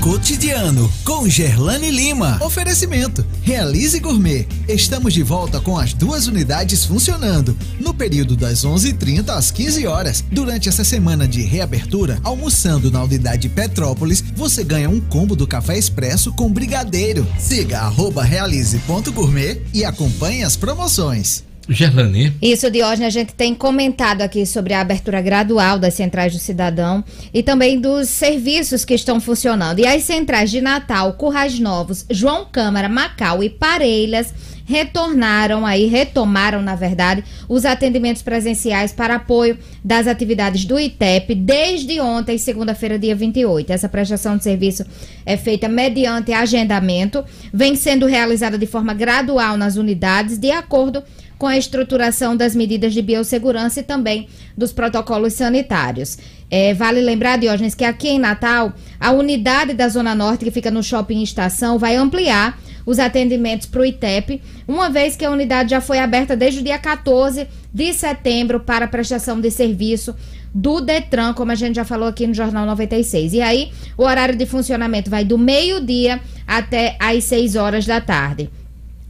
Cotidiano com Gerlane Lima. Oferecimento. Realize Gourmet. Estamos de volta com as duas unidades funcionando no período das 11:30 às 15 horas. Durante essa semana de reabertura, almoçando na unidade Petrópolis, você ganha um combo do café expresso com brigadeiro. Siga @realize.gourmet e acompanhe as promoções. Gerlani. Isso, Diógenes, a gente tem comentado aqui sobre a abertura gradual das centrais do cidadão e também dos serviços que estão funcionando. E as centrais de Natal, Currais Novos, João Câmara, Macau e Parelhas retornaram aí, retomaram, na verdade, os atendimentos presenciais para apoio das atividades do ITEP desde ontem, segunda-feira, dia 28. Essa prestação de serviço é feita mediante agendamento, vem sendo realizada de forma gradual nas unidades, de acordo com com a estruturação das medidas de biossegurança e também dos protocolos sanitários. É, vale lembrar, Diógenes, que aqui em Natal, a unidade da Zona Norte, que fica no Shopping Estação, vai ampliar os atendimentos para o ITEP, uma vez que a unidade já foi aberta desde o dia 14 de setembro para prestação de serviço do Detran, como a gente já falou aqui no Jornal 96. E aí, o horário de funcionamento vai do meio-dia até às 6 horas da tarde.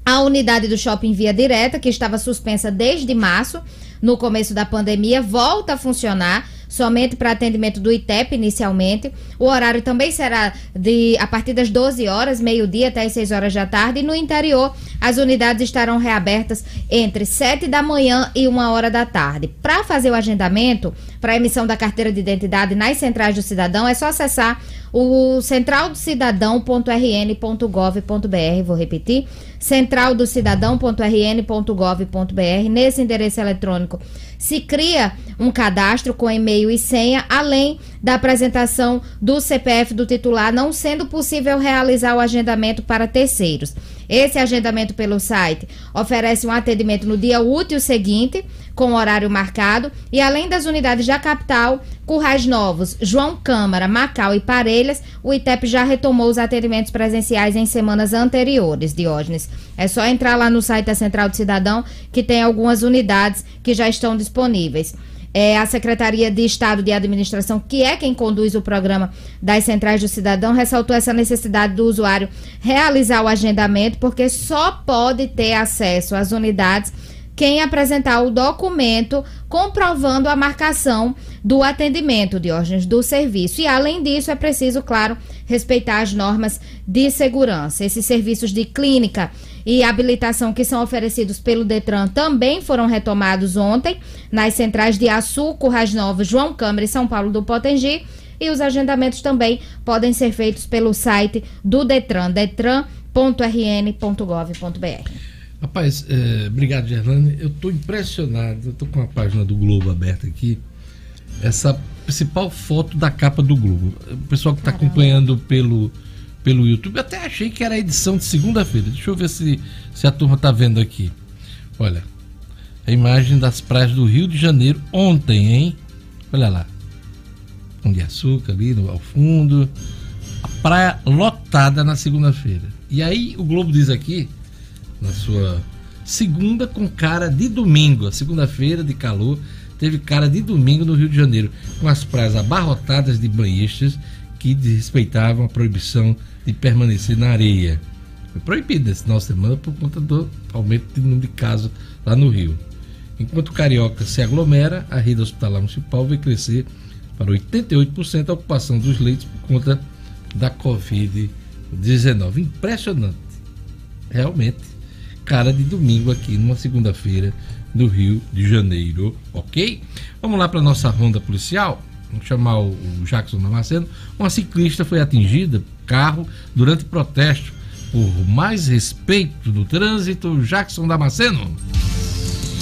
A unidade do shopping Via Direta, que estava suspensa desde março, no começo da pandemia, volta a funcionar somente para atendimento do ITEP inicialmente. O horário também será de a partir das 12 horas, meio-dia até as 6 horas da tarde. E no interior, as unidades estarão reabertas entre 7 da manhã e 1 hora da tarde. Para fazer o agendamento para emissão da carteira de identidade nas centrais do cidadão, é só acessar o centraldocidadão.rn.gov.br, vou repetir, centraldocidadão.rn.gov.br. Nesse endereço eletrônico se cria um cadastro com e-mail e senha, além da apresentação do CPF do titular, não sendo possível realizar o agendamento para terceiros. Esse agendamento pelo site oferece um atendimento no dia útil seguinte, com horário marcado, e além das unidades da capital, Currais Novos, João Câmara, Macau e Parelhas, o ITEP já retomou os atendimentos presenciais em semanas anteriores, Diógenes. É só entrar lá no site da Central do Cidadão, que tem algumas unidades que já estão disponíveis. É, a Secretaria de Estado de Administração, que é quem conduz o programa das Centrais do Cidadão, ressaltou essa necessidade do usuário realizar o agendamento, porque só pode ter acesso às unidades quem apresentar o documento comprovando a marcação do atendimento, de órgãos do serviço. E, além disso, é preciso, claro, respeitar as normas de segurança. Esses serviços de clínica e habilitação que são oferecidos pelo Detran também foram retomados ontem nas centrais de Açu, Currais Novos, João Câmara e São Paulo do Potengi. E os agendamentos também podem ser feitos pelo site do Detran, detran.rn.gov.br. Rapaz, é, obrigado, Gerlane. Eu estou impressionado. Eu estou com a página do Globo aberta aqui. Essa principal foto da capa do Globo. O pessoal que está acompanhando pelo, pelo YouTube, até achei que era a edição de segunda-feira. Deixa eu ver se, se a turma está vendo aqui. Olha, a imagem das praias do Rio de Janeiro ontem, hein? Olha lá. Pão de açúcar ali no, ao fundo. A praia lotada na segunda-feira. E aí o Globo diz aqui na sua segunda com cara de domingo, a segunda-feira de calor teve cara de domingo no Rio de Janeiro, com as praias abarrotadas de banhistas que desrespeitavam a proibição de permanecer na areia. Foi proibido nesse final de semana por conta do aumento de número de casos lá no Rio. Enquanto o Carioca se aglomera, a rede hospitalar municipal vai crescer para 88% a ocupação dos leitos por conta da Covid-19. Impressionante. Realmente cara de domingo aqui numa segunda-feira do Rio de Janeiro, ok? Vamos lá para nossa ronda policial. Vamos chamar o Jackson Damasceno. Uma ciclista foi atingida, carro, durante protesto por mais respeito do trânsito. Jackson Damasceno.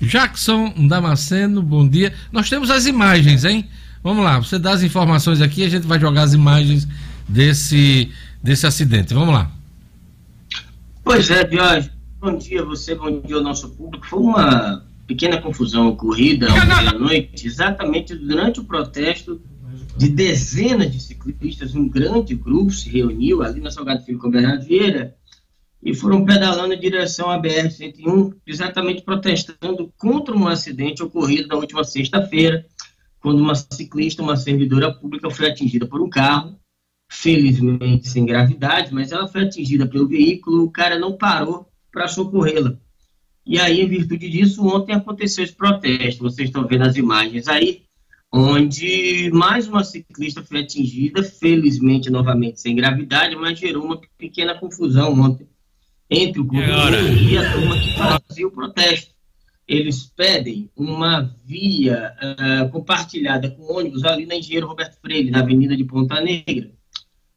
Jackson Damasceno, bom dia. Nós temos as imagens, hein? Vamos lá, você dá as informações aqui a gente vai jogar as imagens desse, desse acidente. Vamos lá. Pois é, Jorge. Bom dia você, bom dia ao nosso público. Foi uma pequena confusão ocorrida à noite, exatamente durante o protesto de dezenas de ciclistas, um grande grupo se reuniu ali na Salgado Filho com Bernardo Vieira e foram pedalando em direção à BR-101, exatamente protestando contra um acidente ocorrido na última sexta-feira, quando uma ciclista, uma servidora pública, foi atingida por um carro, felizmente sem gravidade, mas ela foi atingida pelo veículo, o cara não parou para socorrê-la. E aí, em virtude disso, ontem aconteceu esse protesto. Vocês estão vendo as imagens aí, onde mais uma ciclista foi atingida, felizmente novamente sem gravidade, mas gerou uma pequena confusão ontem entre o governo e a turma que fazia o protesto. Eles pedem uma via uh, compartilhada com ônibus ali na Engenheiro Roberto Freire, na Avenida de Ponta Negra,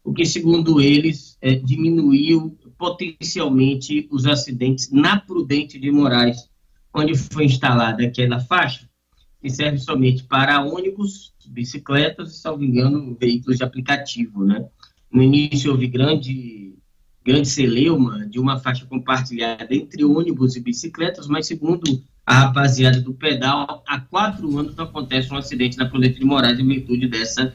o que, segundo eles, é, diminuiu potencialmente os acidentes na Prudente de Moraes, onde foi instalada aquela faixa que serve somente para ônibus, bicicletas e, salvo engano, veículos de aplicativo. Né? No início houve grande grande celeuma de uma faixa compartilhada entre ônibus e bicicletas, mas segundo a rapaziada do pedal, há quatro anos não acontece um acidente na Prudente de Moraes em virtude dessa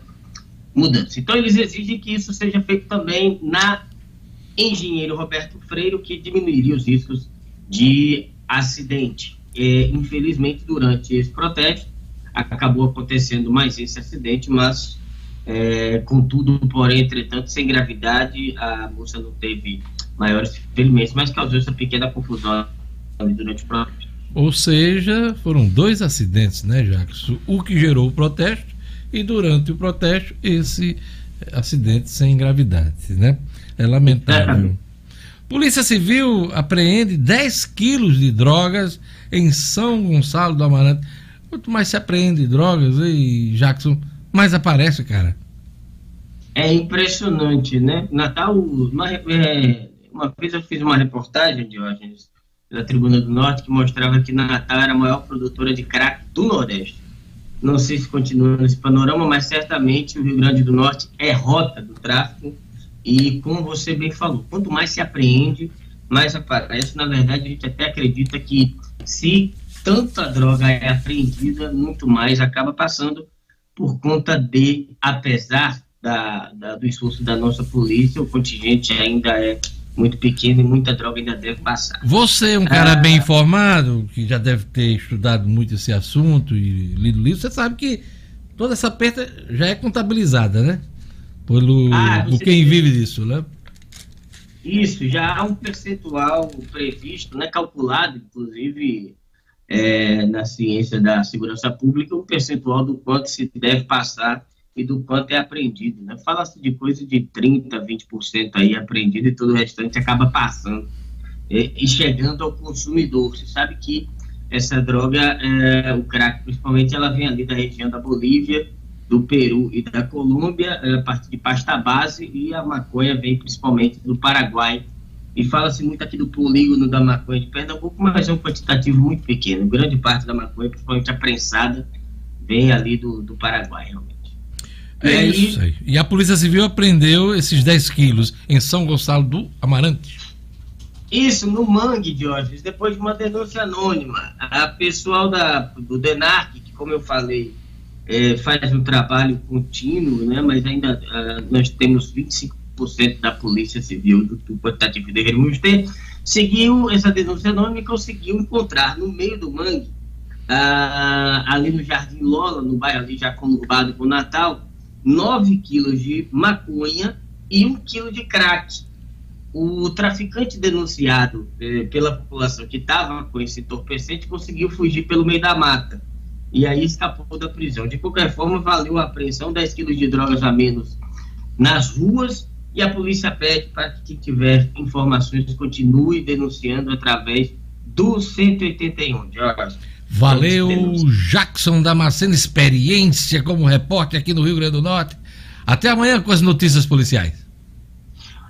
mudança. Então eles exigem que isso seja feito também na Engenheiro Roberto Freire, que diminuiria os riscos de acidente. É, infelizmente, durante esse protesto, acabou acontecendo mais esse acidente, mas é, contudo, porém, entretanto, sem gravidade, a moça não teve maiores ferimentos, mas causou essa pequena confusão durante o protesto. Ou seja, foram dois acidentes, né, Jacques? O que gerou o protesto e durante o protesto esse acidente sem gravidade, né? É lamentável. Polícia Civil apreende 10 quilos de drogas em São Gonçalo do Amarante. Quanto mais se apreende drogas, e Jackson, mais aparece, cara. É impressionante, né? Natal, uma, é, uma vez eu fiz uma reportagem, Diógenes, da Tribuna do Norte, que mostrava que Natal era a maior produtora de crack do Nordeste. Não sei se continua nesse panorama, mas certamente o Rio Grande do Norte é rota do tráfico. E como você bem falou, quanto mais se apreende, mais aparece. Na verdade, a gente até acredita que se tanta droga é apreendida, muito mais acaba passando por conta de, apesar da, da, do esforço da nossa polícia, o contingente ainda é muito pequeno e muita droga ainda deve passar. Você é um cara ah, bem informado, que já deve ter estudado muito esse assunto e lido livro, você sabe que toda essa perda já é contabilizada, né? Pelo, ah, por quem vive disso, né? Isso, já há um percentual previsto, né, calculado, inclusive, é, na ciência da segurança pública, um percentual do quanto se deve passar e do quanto é apreendido. Né? Fala-se de coisa de 30%, 20% aí apreendido e todo o restante acaba passando é, e chegando ao consumidor. Você sabe que essa droga, é, o crack principalmente, ela vem ali da região da Bolívia, do Peru e da Colômbia, é, de pasta base, e a maconha vem principalmente do Paraguai. E fala-se muito aqui do polígono da maconha de Pernambuco, mas é um quantitativo muito pequeno. Grande parte da maconha, principalmente a prensada, vem ali do, do Paraguai, realmente. É e isso aí. E a Polícia Civil apreendeu esses 10 quilos em São Gonçalo do Amarante. Isso, no Mangue, Diógenes, depois de uma denúncia anônima. A pessoal da, do DENARC, que como eu falei, é, faz um trabalho contínuo, né, mas ainda uh, nós temos 25% da Polícia Civil do, quantitativo de Remuster, seguiu essa denúncia anônima e conseguiu encontrar no meio do mangue, uh, ali no Jardim Lola, no bairro ali já conurbado com Natal, 9 quilos de maconha e 1 quilo de crack. O traficante denunciado eh, pela população que estava com esse entorpecente conseguiu fugir pelo meio da mata e aí escapou da prisão. De qualquer forma, valeu a apreensão, 10 quilos de drogas a menos nas ruas e a polícia pede para que quem tiver informações continue denunciando através do 181. Jorge. Valeu, Jackson Damasceno, experiência como repórter aqui no Rio Grande do Norte. Até amanhã com as notícias policiais.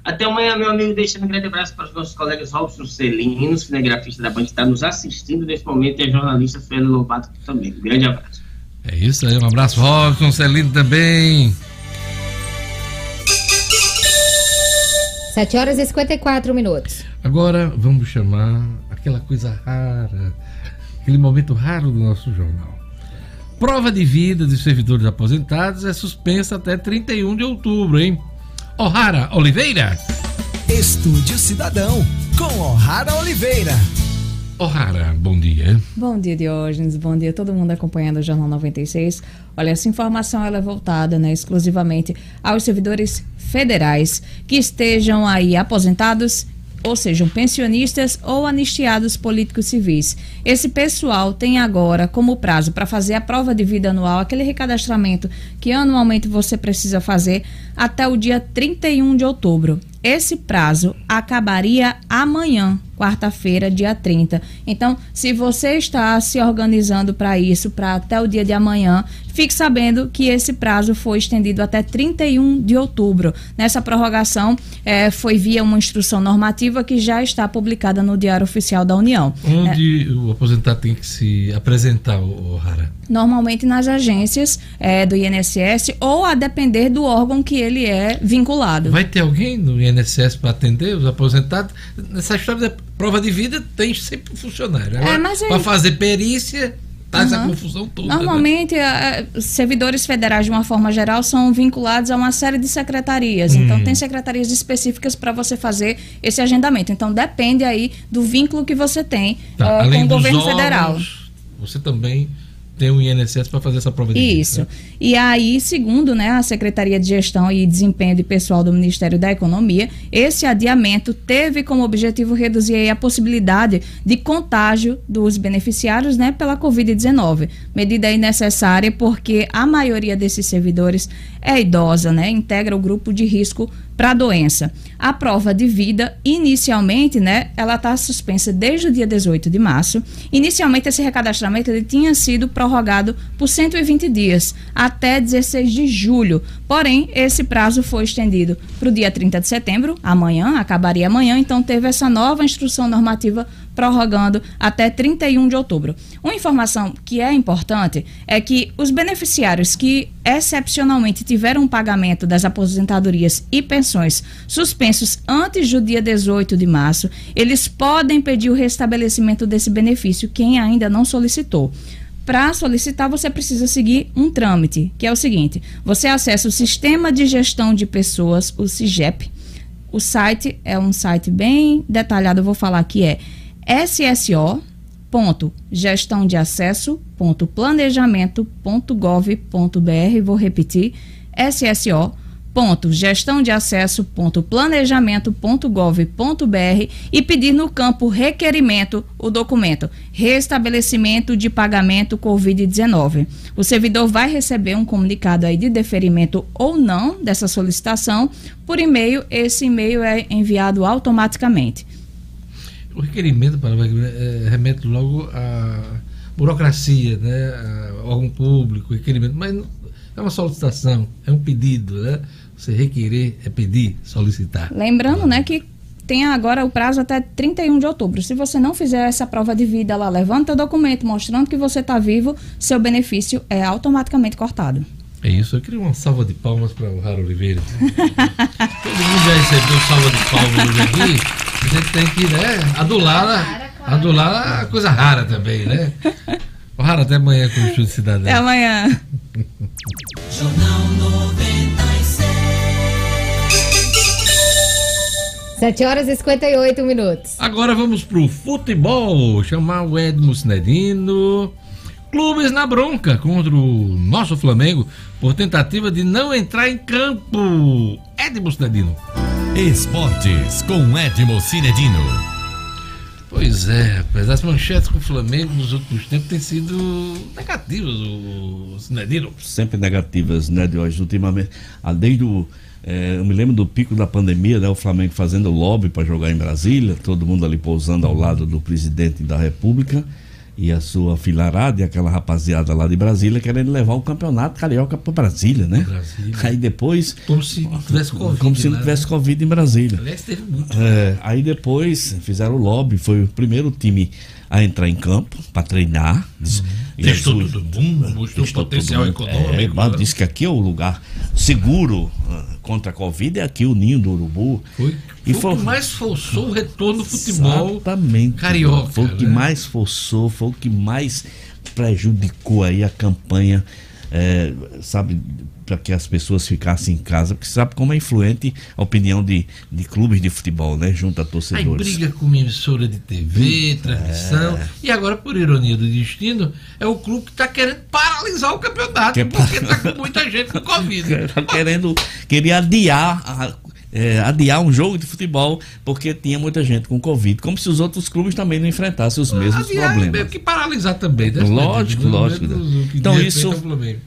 Até amanhã, meu amigo. Deixando um grande abraço para os nossos colegas Robson Celino, cinegrafista da Band, que está nos assistindo nesse momento, e a jornalista Fernanda Lobato também. Um grande abraço. É isso aí, um abraço, Robson Celino também. 7 horas e 54 minutos. Agora vamos chamar aquela coisa rara, aquele momento raro do nosso jornal. Prova de vida de servidores aposentados é suspensa até 31 de outubro, hein? O'Hara Oliveira. Estúdio Cidadão, com O'Hara Oliveira. O'Hara, bom dia. Bom dia, Diógenes. Bom dia todo mundo acompanhando o Jornal 96. Olha, essa informação ela é voltada né, exclusivamente aos servidores federais que estejam aí aposentados ou sejam pensionistas ou anistiados políticos civis. Esse pessoal tem agora como prazo para fazer a prova de vida anual, aquele recadastramento que anualmente você precisa fazer, até o dia 31 de outubro. Esse prazo acabaria amanhã, quarta-feira, dia 30. Então, se você está se organizando para isso, para até o dia de amanhã, fique sabendo que esse prazo foi estendido até 31 de outubro. Nessa prorrogação, é, foi via uma instrução normativa que já está publicada no Diário Oficial da União. Onde é, o aposentado tem que se apresentar, Rara? Normalmente nas agências é, do INSS ou a depender do órgão que ele é vinculado. Vai ter alguém no INSS para atender os aposentados? Nessa história prova de vida tem sempre funcionário. é, para fazer perícia tá uhum. essa confusão toda. Né? Normalmente, né? servidores federais, de uma forma geral, são vinculados a uma série de secretarias. Hum. Então, tem secretarias específicas para você fazer esse agendamento. Então, depende aí do vínculo que você tem tá. uh, com o governo órgãos, federal. Você também tem o INSS para fazer essa prova de Isso. Vida, né? E aí, segundo né, a Secretaria de Gestão e Desempenho de Pessoal do Ministério da Economia, esse adiamento teve como objetivo reduzir a possibilidade de contágio dos beneficiários né, pela Covid-19. Medida necessária porque a maioria desses servidores é idosa, né, integra o grupo de risco para a doença. A prova de vida, inicialmente, né, ela está suspensa desde o dia 18 de março. Inicialmente, esse recadastramento ele tinha sido prorrogado por 120 dias, até 16 de julho. Porém, esse prazo foi estendido para o dia 30 de setembro, amanhã, acabaria amanhã, então teve essa nova instrução normativa prorrogando até 31 de outubro. Uma informação que é importante é que os beneficiários que excepcionalmente tiveram um pagamento das aposentadorias e pensões suspensos antes do dia 18 de março, eles podem pedir o restabelecimento desse benefício, quem ainda não solicitou. Para solicitar, você precisa seguir um trâmite, que é o seguinte: você acessa o Sistema de Gestão de Pessoas, o CIGEP. O site é um site bem detalhado, eu vou falar que é sso.gestãodeacesso.planejamento.gov.br. Vou repetir: sso e pedir no campo requerimento o documento. Restabelecimento de pagamento covid-19 o servidor vai receber um comunicado aí de deferimento ou não dessa solicitação por e-mail. Esse e-mail é enviado automaticamente o requerimento para é, remete logo à burocracia né a órgão público requerimento mas é uma solicitação é um pedido né você requerer é pedir, solicitar. Lembrando, né, que tem agora o prazo até 31 de outubro. Se você não fizer essa prova de vida lá, levanta o documento mostrando que você está vivo, seu benefício é automaticamente cortado. É isso, eu queria uma salva de palmas para o Raro Oliveira. Todo mundo já recebeu salva de palmas hoje aqui. A gente tem que, né, adular, adular a coisa rara também, né? O Raro, até amanhã com o Estudo Cidadão. Até amanhã. Jornal 7 horas e 58 minutos. Agora vamos pro futebol. Chamar o Edmo Sinedino. Clubes na bronca contra o nosso Flamengo por tentativa de não entrar em campo. Edmo Sinedino. Esportes com Edmo Cinedino. Pois é, apesar das manchetes com o Flamengo nos últimos tempos têm sido negativas, o Sinedino. Sempre negativas, né, de hoje, ultimamente. Além do é, eu me lembro do pico da pandemia, né, o Flamengo fazendo lobby para jogar em Brasília, todo mundo ali pousando ao lado do presidente da República e a sua filarada e aquela rapaziada lá de Brasília querendo levar o campeonato carioca para Brasília, né? Brasília. Aí depois. Como se não tivesse Covid. Como se não né? tivesse Covid em Brasília. Aliás, teve muito. É, aí depois fizeram o lobby, foi o primeiro time a entrar em campo para treinar. Uhum. Testou todo mundo, mostrou potencial econômico. É, né? Disse que aqui é o lugar seguro uh, contra a Covid, é aqui o ninho do urubu. Foi, e foi, o que mais forçou o retorno do futebol Exatamente, carioca. Foi o que né? mais forçou, foi o que mais prejudicou aí a campanha, é, sabe, para que as pessoas ficassem em casa, porque sabe como é influente a opinião de, de clubes de futebol, né? Junto a torcedores. Aí briga com emissora de TV, é. transmissão. É. E agora, por ironia do destino, é o clube que está querendo paralisar o campeonato, Quer porque está com muita gente com Covid. Está querendo, queria adiar a é, adiar um jogo de futebol porque tinha muita gente com Covid, como se os outros clubes também não enfrentassem os mesmos adiar problemas. Meio que paralisar também, né? Lógico, lógico. Então isso,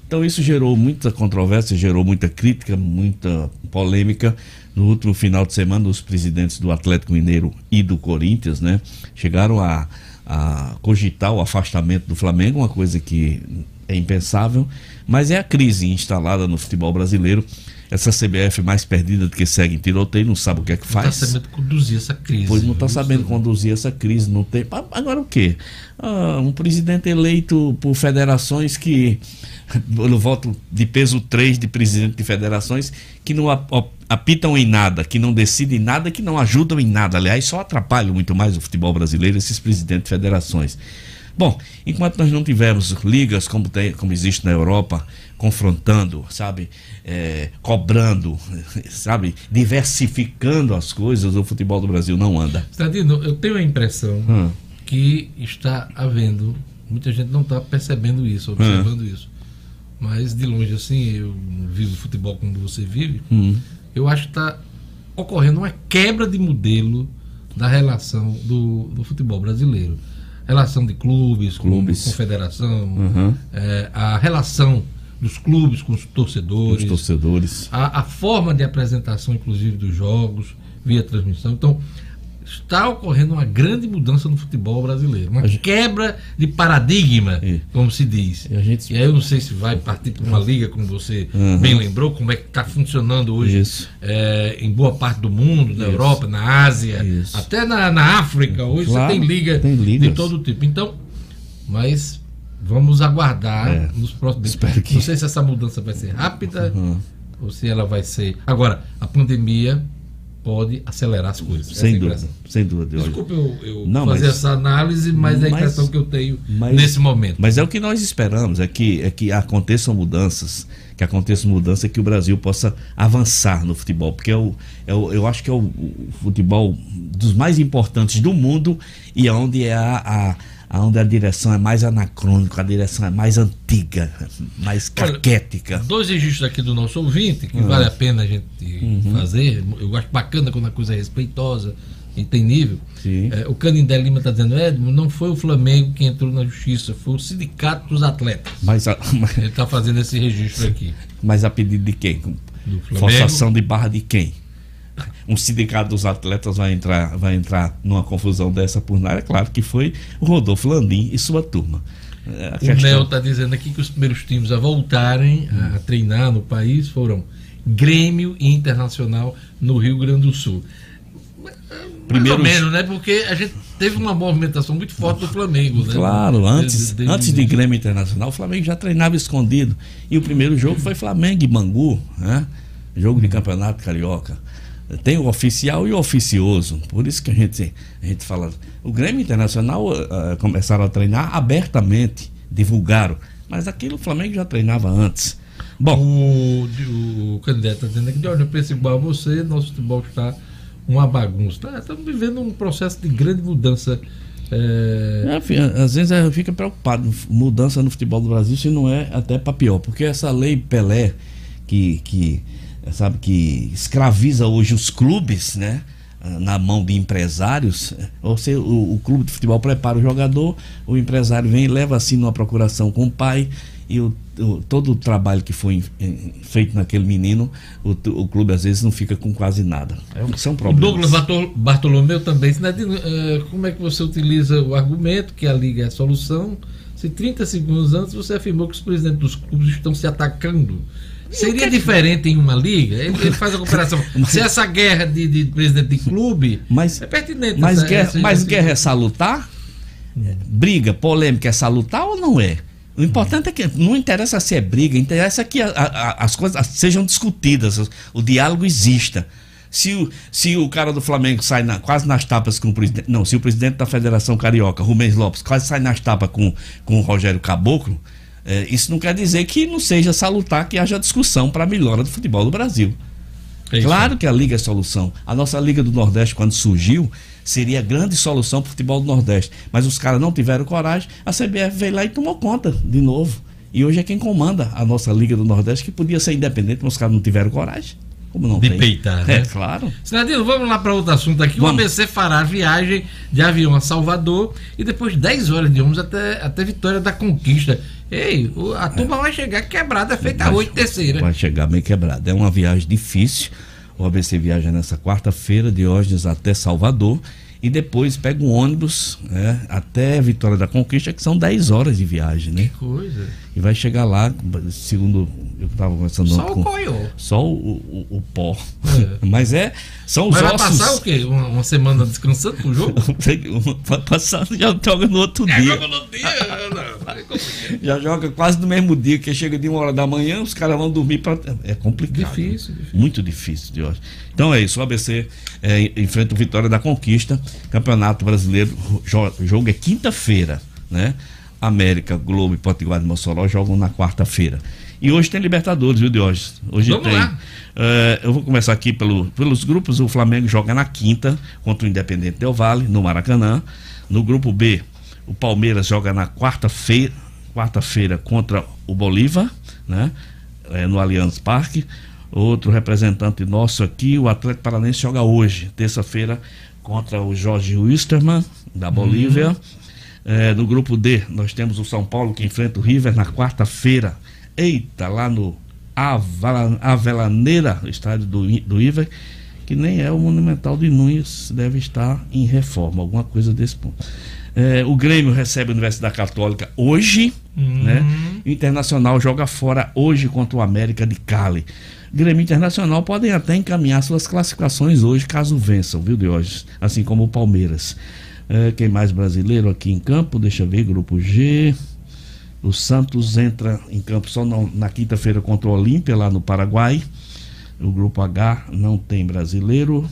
então isso gerou muita controvérsia, gerou muita crítica, muita polêmica. No último final de semana, os presidentes do Atlético Mineiro e do Corinthians, né, chegaram a, a cogitar o afastamento do Flamengo, uma coisa que é impensável, mas é a crise instalada no futebol brasileiro essa CBF mais perdida do que segue em tiroteio, não sabe o que é que faz. Não está sabendo conduzir essa crise. Pois não está sabendo conduzir essa crise. Não tem... Agora o quê? Ah, um presidente eleito por federações que. No voto de peso 3 de presidente de federações que não apitam em nada, que não decidem nada, que não ajudam em nada. Aliás, só atrapalham muito mais o futebol brasileiro, esses presidentes de federações. Bom, enquanto nós não tivermos ligas como, tem, como existe na Europa, confrontando, sabe, é, cobrando, sabe, diversificando as coisas, o futebol do Brasil não anda. Stadino, eu tenho a impressão hum. que está havendo, muita gente não está percebendo isso, observando hum. isso. Mas de longe assim, eu vivo futebol como você vive, hum. eu acho que está ocorrendo uma quebra de modelo da relação do, do futebol brasileiro. Relação de clubes, clubes. com confederação, uhum. é, a relação dos clubes com os torcedores. Os torcedores. A, a, forma de apresentação, inclusive, dos jogos, via transmissão. Então, está ocorrendo uma grande mudança no futebol brasileiro. Uma gente... quebra de paradigma, é. como se diz. E, gente... e, aí eu não sei se vai partir para uma liga, como você uhum. bem lembrou, como é que está funcionando hoje é, em boa parte do mundo, na Isso. Europa, na Ásia, Isso. até na, na África. Hoje claro, você tem liga tem de todo tipo. Então, mas vamos aguardar é. nos próximos. Que... Não sei se essa mudança vai ser rápida uhum. ou se ela vai ser. Agora, a pandemia pode acelerar as coisas. Sem é dúvida, sem dúvida. Desculpe eu, eu não, fazer mas, essa análise, mas é a impressão que eu tenho mas, nesse momento. Mas é o que nós esperamos, é que, é que aconteçam mudanças, que aconteçam mudanças, que o Brasil possa avançar no futebol, porque é o, é o, eu acho que é o, o futebol dos mais importantes do mundo e onde é a, a onde a direção é mais anacrônica, a direção é mais antiga, mais caquética. Olha, dois registros aqui do nosso ouvinte, que uhum. vale a pena a gente uhum. fazer. Eu acho bacana quando a coisa é respeitosa e tem nível. É, o Canindé Lima está dizendo, Edmo, não foi o Flamengo que entrou na justiça, foi o Sindicato dos Atletas. Mas, a, mas... Ele está fazendo esse registro aqui. Mas a pedido de quem? Forçação de barra de quem? um sindicato dos atletas vai entrar, vai entrar numa confusão dessa por nada. É claro que foi o Rodolfo Landim e sua turma. É, a o questão... Nel está dizendo aqui que os primeiros times a voltarem a, a treinar no país foram Grêmio e Internacional no Rio Grande do Sul. Primeiro menos, né? Porque a gente teve uma movimentação muito forte do Flamengo, né? Claro, antes, de, de, antes de Grêmio Internacional, o Flamengo já treinava escondido. E o primeiro jogo foi Flamengo e Bangu, né? Jogo de campeonato carioca. Tem o oficial e o oficioso. Por isso que a gente, a gente fala. O Grêmio Internacional uh, começaram a treinar abertamente, divulgaram. Mas aquilo o Flamengo já treinava antes. Bom. O, o candidato está dizendo aqui, penso igual a você, nosso futebol está uma bagunça. Tá, estamos vivendo um processo de grande mudança. É... É, às vezes eu fico preocupado, mudança no futebol do Brasil, se não é até para pior, porque essa lei Pelé que, que sabe, que escraviza hoje os clubes, né? na mão de empresários, ou seja, o, o, clube de futebol prepara o jogador, o empresário vem e leva assim numa procuração com o pai e o, o, todo o trabalho que foi feito naquele menino, o, o, clube às vezes não fica com quase nada. É um, são problemas. Douglas Bartolomeu também, uh, como é que você utiliza o argumento que a liga é a solução? Se 30 segundos antes você afirmou que os presidentes dos clubes estão se atacando Seria diferente em uma liga? Ele, ele faz a comparação. Se essa guerra de, de, presidente de clube mas, é pertinente. Mas, essa, guerra, essa, mas guerra é salutar? Briga, polêmica é salutar ou não é? O importante é que não interessa se é briga, interessa que a, a, as coisas sejam discutidas, o diálogo exista. Se o, se o cara do Flamengo sai na, quase nas tapas com o presidente. Não, se o presidente da Federação Carioca, Rubens Lopes, quase sai nas tapas com, com o Rogério Caboclo, é, isso não quer dizer que não seja salutar que haja discussão para a melhora do futebol do Brasil. É claro que a Liga é solução. A nossa Liga do Nordeste, quando surgiu, seria a grande solução para o futebol do Nordeste. Mas os caras não tiveram coragem, a CBF veio lá e tomou conta de novo. E hoje é quem comanda a nossa Liga do Nordeste, que podia ser independente, mas os caras não tiveram coragem. Como não de tem? peitar, né? É, claro. Sinadino, vamos lá para outro assunto aqui. Vamos. O ABC fará viagem de avião a Salvador e depois 10 horas de ônibus até, até Vitória da Conquista. Ei, a turma é. vai chegar quebrada, feita a oito terceira. Vai chegar bem quebrada. É uma viagem difícil. O ABC viaja nessa quarta-feira, de Diógenes até Salvador e depois pega um ônibus né, até Vitória da Conquista, que são 10 horas de viagem, né? Que coisa. E vai chegar lá, segundo eu estava conversando Só com, o coiô. Só o, o, o pó. É. Mas é, são os Mas ossos. vai passar o quê? Uma, uma semana descansando pro jogo? vai passar, já joga no outro é, dia. Joga no dia, não. É já joga quase no mesmo dia, que chega de uma hora da manhã, os caras vão dormir para É complicado. Difícil, difícil. Muito difícil de hoje. Então é isso, o ABC é, enfrenta o Vitória da Conquista, Campeonato Brasileiro, jogo é quinta-feira, né? América, Globo e Potiguar de Mossoró jogam na quarta-feira. E hoje tem Libertadores, viu, Diógenes? Hoje Vamos tem. Lá. Uh, eu vou começar aqui pelo, pelos grupos. O Flamengo joga na quinta contra o Independente Del Vale, no Maracanã. No grupo B, o Palmeiras joga na quarta-feira quarta-feira contra o Bolívar, né? É, no Allianz Parque. Outro representante nosso aqui, o Atlético Paranense, joga hoje, terça-feira, contra o Jorge Wisterman, da Bolívia. Uhum. É, no grupo D, nós temos o São Paulo que enfrenta o River na quarta-feira. Eita, lá no Avelaneira, estádio do, do River. que nem é o Monumental de Nunes, deve estar em reforma, alguma coisa desse ponto. É, o Grêmio recebe a Universidade Católica hoje, uhum. né? O Internacional joga fora hoje contra o América de Cali. Grêmio Internacional podem até encaminhar suas classificações hoje, caso vençam, viu, Diógenes? Assim como o Palmeiras. É, quem mais brasileiro aqui em campo? Deixa eu ver, grupo G. O Santos entra em campo só na, na quinta-feira contra o Olímpia, lá no Paraguai. O grupo H não tem brasileiro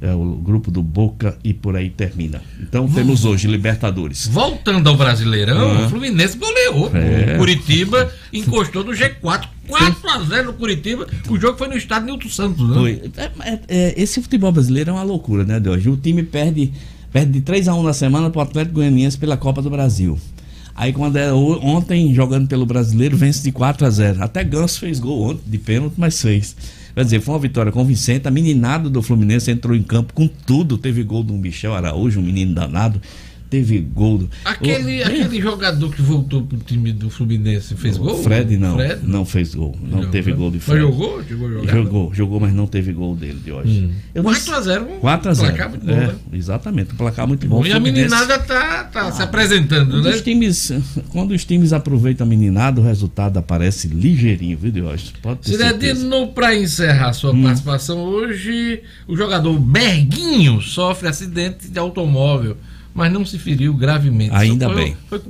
é o grupo do Boca e por aí termina. Então temos hoje Libertadores. Voltando ao Brasileirão, uhum. o Fluminense goleou. É. O Curitiba encostou no G4. 4 a 0 no Curitiba. O jogo foi no estado Nilton Santos, né? Foi. É, é, é, esse futebol brasileiro é uma loucura, né, Deus? O time perde, perde de 3 a 1 na semana pro Atlético Goianiense pela Copa do Brasil. Aí quando é ontem, jogando pelo brasileiro, vence de 4 a 0 Até Ganso fez gol ontem, de pênalti, mas fez. Quer dizer, foi uma vitória convincente. A meninada do Fluminense entrou em campo com tudo. Teve gol do Michel Araújo, um menino danado teve gol. Aquele, o... aquele jogador que voltou pro time do Fluminense fez o gol? Fred não, Fred? não fez gol. Não jogou, teve gol de Fred. Mas jogou? Jogou, jogou, jogou, mas não teve gol dele de hoje. Hum. 4x0. 4x0. Placar muito bom, é, né? Exatamente, um placar muito bom. E a meninada tá, tá ah, se apresentando, quando né? Os times, quando os times aproveitam a meninada, o resultado aparece ligeirinho, viu, de hoje? Pode ter Cidadino, para encerrar sua hum. participação hoje, o jogador Berguinho sofre acidente de automóvel mas não se feriu gravemente. Ainda foi, bem. Foi,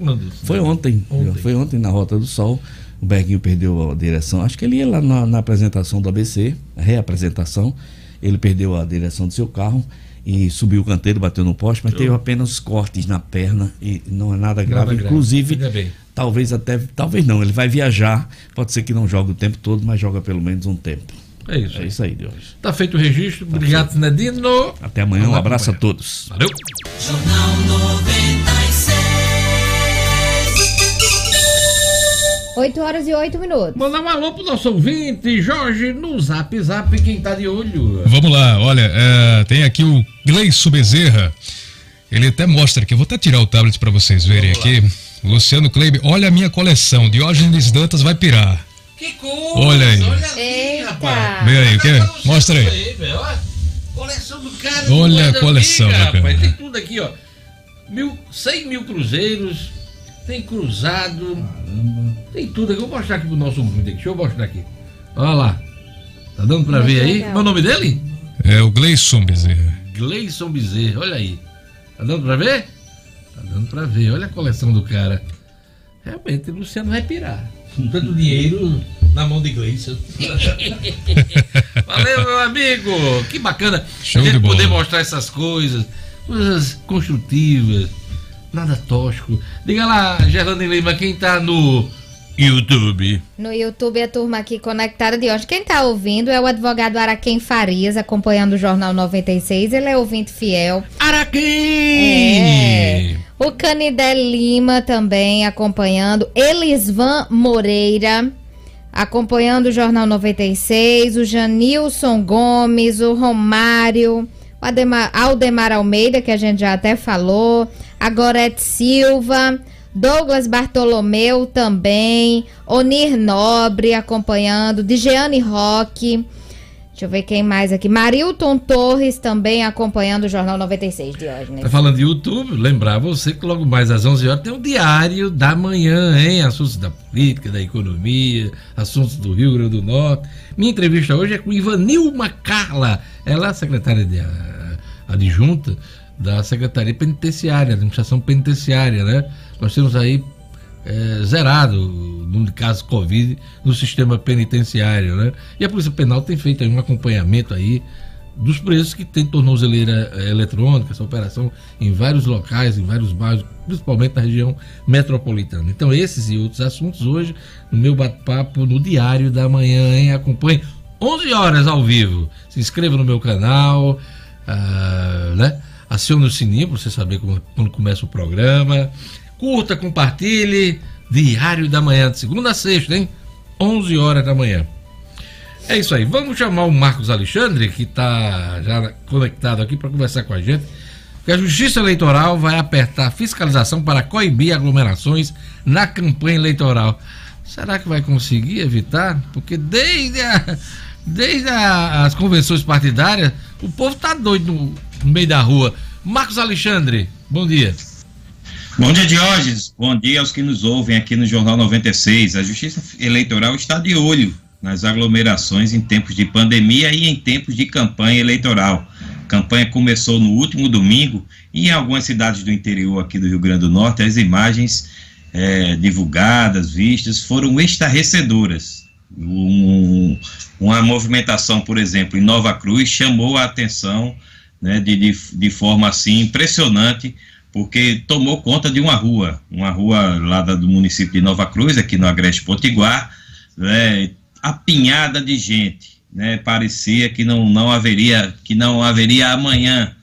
foi ontem, ontem, Foi ontem na Rota do Sol. O Berguinho perdeu a direção. Acho que ele ia lá na, na apresentação do ABC, a reapresentação. Ele perdeu a direção do seu carro e subiu o canteiro, bateu no poste, mas Eu... teve apenas cortes na perna e não é nada grave. Nada Inclusive, grave. talvez até, talvez não, ele vai viajar. Pode ser que não jogue o tempo todo, mas joga pelo menos um tempo. É isso. É isso aí, Deus. Tá feito o registro. Tá Obrigado, Sinedino. Até amanhã. Um abraço a todos. Valeu. Jornal 96. 8 horas e 8 minutos. Mandar um alô pro nosso ouvinte, Jorge, no zap zap, quem tá de olho. Vamos lá, olha, é, tem aqui o Gleison Bezerra. Ele até mostra aqui, eu vou até tirar o tablet para vocês verem aqui. Luciano Kleber, olha a minha coleção. Diógenes Dantas vai pirar. Que coisa! Olha aí. Olha ali, rapaz. Vê aí, o que? Mostra aí. aí coleção do cara. Olha a coleção, amiga, rapaz. Tem tudo aqui, ó. Mil, 100 mil cruzeiros. Tem cruzado. Caramba. Tem tudo aqui. Eu vou mostrar aqui pro nosso mundo aqui. Deixa eu mostrar aqui. Olha lá. Tá dando pra Muito ver aí? Qual é o nome dele? É o Gleison Bezerra. Gleison Bezerra, olha aí. Tá dando pra ver? Tá dando pra ver. Olha a coleção do cara. Realmente, o Luciano vai pirar tanto dinheiro na mão de Gleison. Valeu, meu amigo! Que bacana Show a gente poder mostrar essas coisas, coisas construtivas, nada tóxico. Diga lá, Gerlane Lima, quem tá no YouTube. No YouTube, a turma aqui conectada de hoje. Quem tá ouvindo é o advogado Araquém Farias, acompanhando o Jornal 96. Ele é ouvinte fiel. Araquém! É. O Canidé Lima também acompanhando. Elisvan Moreira acompanhando o Jornal 96. O Janilson Gomes, o Romário, o Ademar, Aldemar Almeida, que a gente já até falou. A Gorete Silva. Douglas Bartolomeu também. Onir Nobre acompanhando. Dijeane Roque. Deixa eu ver quem mais aqui. Marilton Torres também acompanhando o Jornal 96 de hoje, né? Tá falando de YouTube, lembrar você que logo mais às 11 horas tem o Diário da Manhã, hein? Assuntos da política, da economia, assuntos do Rio Grande do Norte. Minha entrevista hoje é com Ivanilma Carla, ela é secretária de, adjunta da Secretaria Penitenciária, Administração Penitenciária, né? Nós temos aí é, zerado o número de casos Covid no sistema penitenciário, né? E a Polícia Penal tem feito um acompanhamento aí dos preços que tem tornozeleira é, eletrônica, essa operação em vários locais, em vários bairros, principalmente na região metropolitana. Então, esses e outros assuntos hoje no meu bate-papo no Diário da Manhã, hein? Acompanhe 11 horas ao vivo. Se inscreva no meu canal, uh, né? Acione o sininho para você saber quando começa o programa. Curta, compartilhe. Diário da Manhã, de segunda a sexta, hein? 11 horas da manhã. É isso aí. Vamos chamar o Marcos Alexandre, que está já conectado aqui para conversar com a gente. Que a Justiça Eleitoral vai apertar a fiscalização para coibir aglomerações na campanha eleitoral. Será que vai conseguir evitar? Porque desde, a, desde a, as convenções partidárias, o povo tá doido no, no meio da rua. Marcos Alexandre, bom dia. Bom dia, Diógenes. Bom dia aos que nos ouvem aqui no Jornal 96. A Justiça Eleitoral está de olho nas aglomerações em tempos de pandemia e em tempos de campanha eleitoral. A campanha começou no último domingo e em algumas cidades do interior aqui do Rio Grande do Norte as imagens é, divulgadas, vistas, foram estarrecedoras. Um, uma movimentação, por exemplo, em Nova Cruz chamou a atenção né, de, de, de forma assim impressionante porque tomou conta de uma rua, uma rua lá do município de Nova Cruz, aqui no Agreste Potiguar, né, apinhada de gente, né? Parecia que não, não haveria que não haveria amanhã.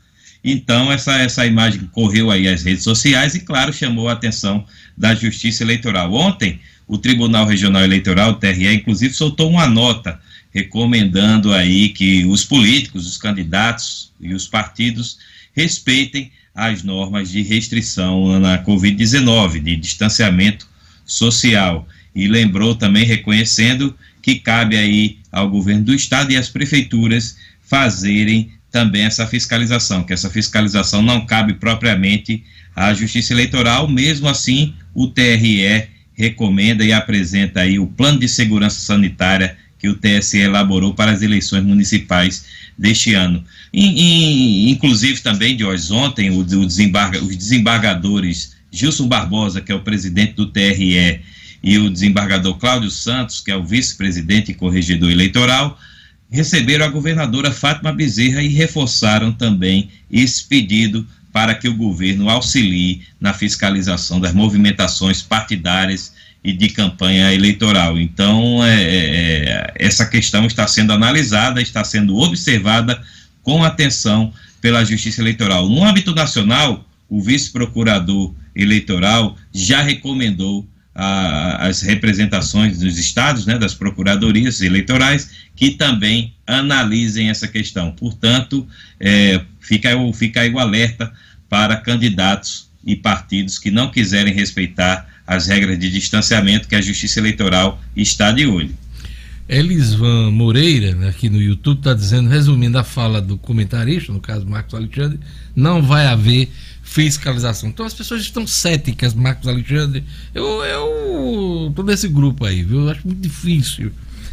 Então essa essa imagem correu aí às redes sociais e claro chamou a atenção da Justiça Eleitoral. Ontem o Tribunal Regional Eleitoral, o TRE, inclusive soltou uma nota recomendando aí que os políticos, os candidatos e os partidos respeitem as normas de restrição na Covid-19, de distanciamento social. E lembrou também reconhecendo que cabe aí ao governo do estado e às prefeituras fazerem também essa fiscalização, que essa fiscalização não cabe propriamente à Justiça Eleitoral, mesmo assim o TRE recomenda e apresenta aí o plano de segurança sanitária que o TSE elaborou para as eleições municipais deste ano. E, e, inclusive também, de hoje, ontem, o, o desembarga, os desembargadores Gilson Barbosa, que é o presidente do TRE, e o desembargador Cláudio Santos, que é o vice-presidente e corregedor eleitoral, receberam a governadora Fátima Bezerra e reforçaram também esse pedido para que o governo auxilie na fiscalização das movimentações partidárias e de campanha eleitoral. Então, é, é, é essa questão está sendo analisada, está sendo observada com atenção pela Justiça Eleitoral. No âmbito nacional, o vice-procurador eleitoral já recomendou a, as representações dos estados, né, das procuradorias eleitorais, que também analisem essa questão. Portanto, é, fica, fica aí o alerta para candidatos e partidos que não quiserem respeitar as regras de distanciamento que a Justiça Eleitoral está de olho. Elisvan Moreira, né, aqui no YouTube, está dizendo, resumindo a fala do comentarista, no caso Marcos Alexandre, não vai haver fiscalização. Então as pessoas estão céticas, Marcos Alexandre. Eu, eu tô nesse grupo aí, viu? Eu acho muito difícil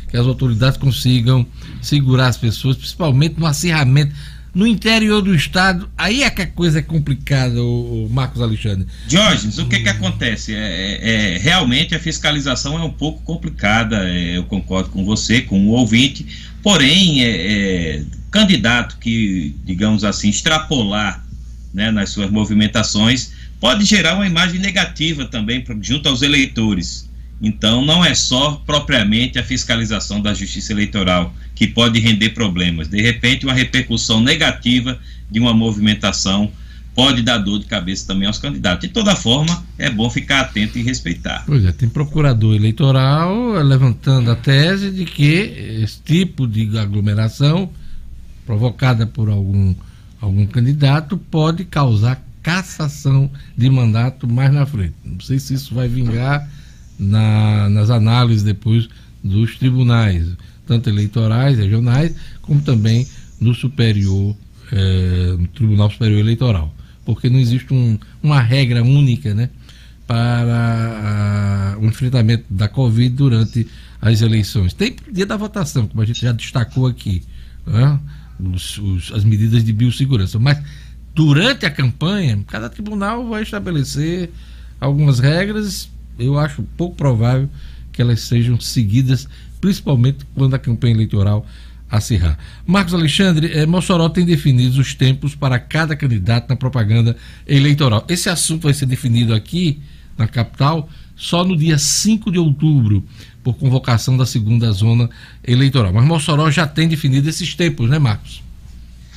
que as autoridades consigam segurar as pessoas, principalmente no acirramento. No interior do estado, aí é que a coisa é complicada, o, Marcos Alexandre. Jorge, o que que acontece? É, é, é, realmente a fiscalização é um pouco complicada, é, eu concordo com você, com o ouvinte, porém, é, é candidato que, digamos assim, extrapolar né, nas suas movimentações, pode gerar uma imagem negativa também junto aos eleitores. Então, não é só propriamente a fiscalização da justiça eleitoral que pode render problemas. De repente, uma repercussão negativa de uma movimentação pode dar dor de cabeça também aos candidatos. De toda forma, é bom ficar atento e respeitar. Pois é, tem procurador eleitoral levantando a tese de que esse tipo de aglomeração provocada por algum algum candidato pode causar cassação de mandato mais na frente. Não sei se isso vai vingar na, nas análises depois dos tribunais, tanto eleitorais, regionais, como também no superior, eh, no Tribunal Superior Eleitoral. Porque não existe um, uma regra única né, para a, o enfrentamento da Covid durante as eleições. Tem dia da votação, como a gente já destacou aqui. Né? os, os, as medidas de biossegurança. Mas durante a campanha, cada tribunal vai estabelecer algumas regras. Eu acho pouco provável que elas sejam seguidas, principalmente quando a campanha eleitoral acirrar. Marcos Alexandre, eh, Mossoró tem definido os tempos para cada candidato na propaganda eleitoral. Esse assunto vai ser definido aqui na capital só no dia 5 de outubro por convocação da segunda zona eleitoral. Mas Mossoró já tem definido esses tempos, né, Marcos?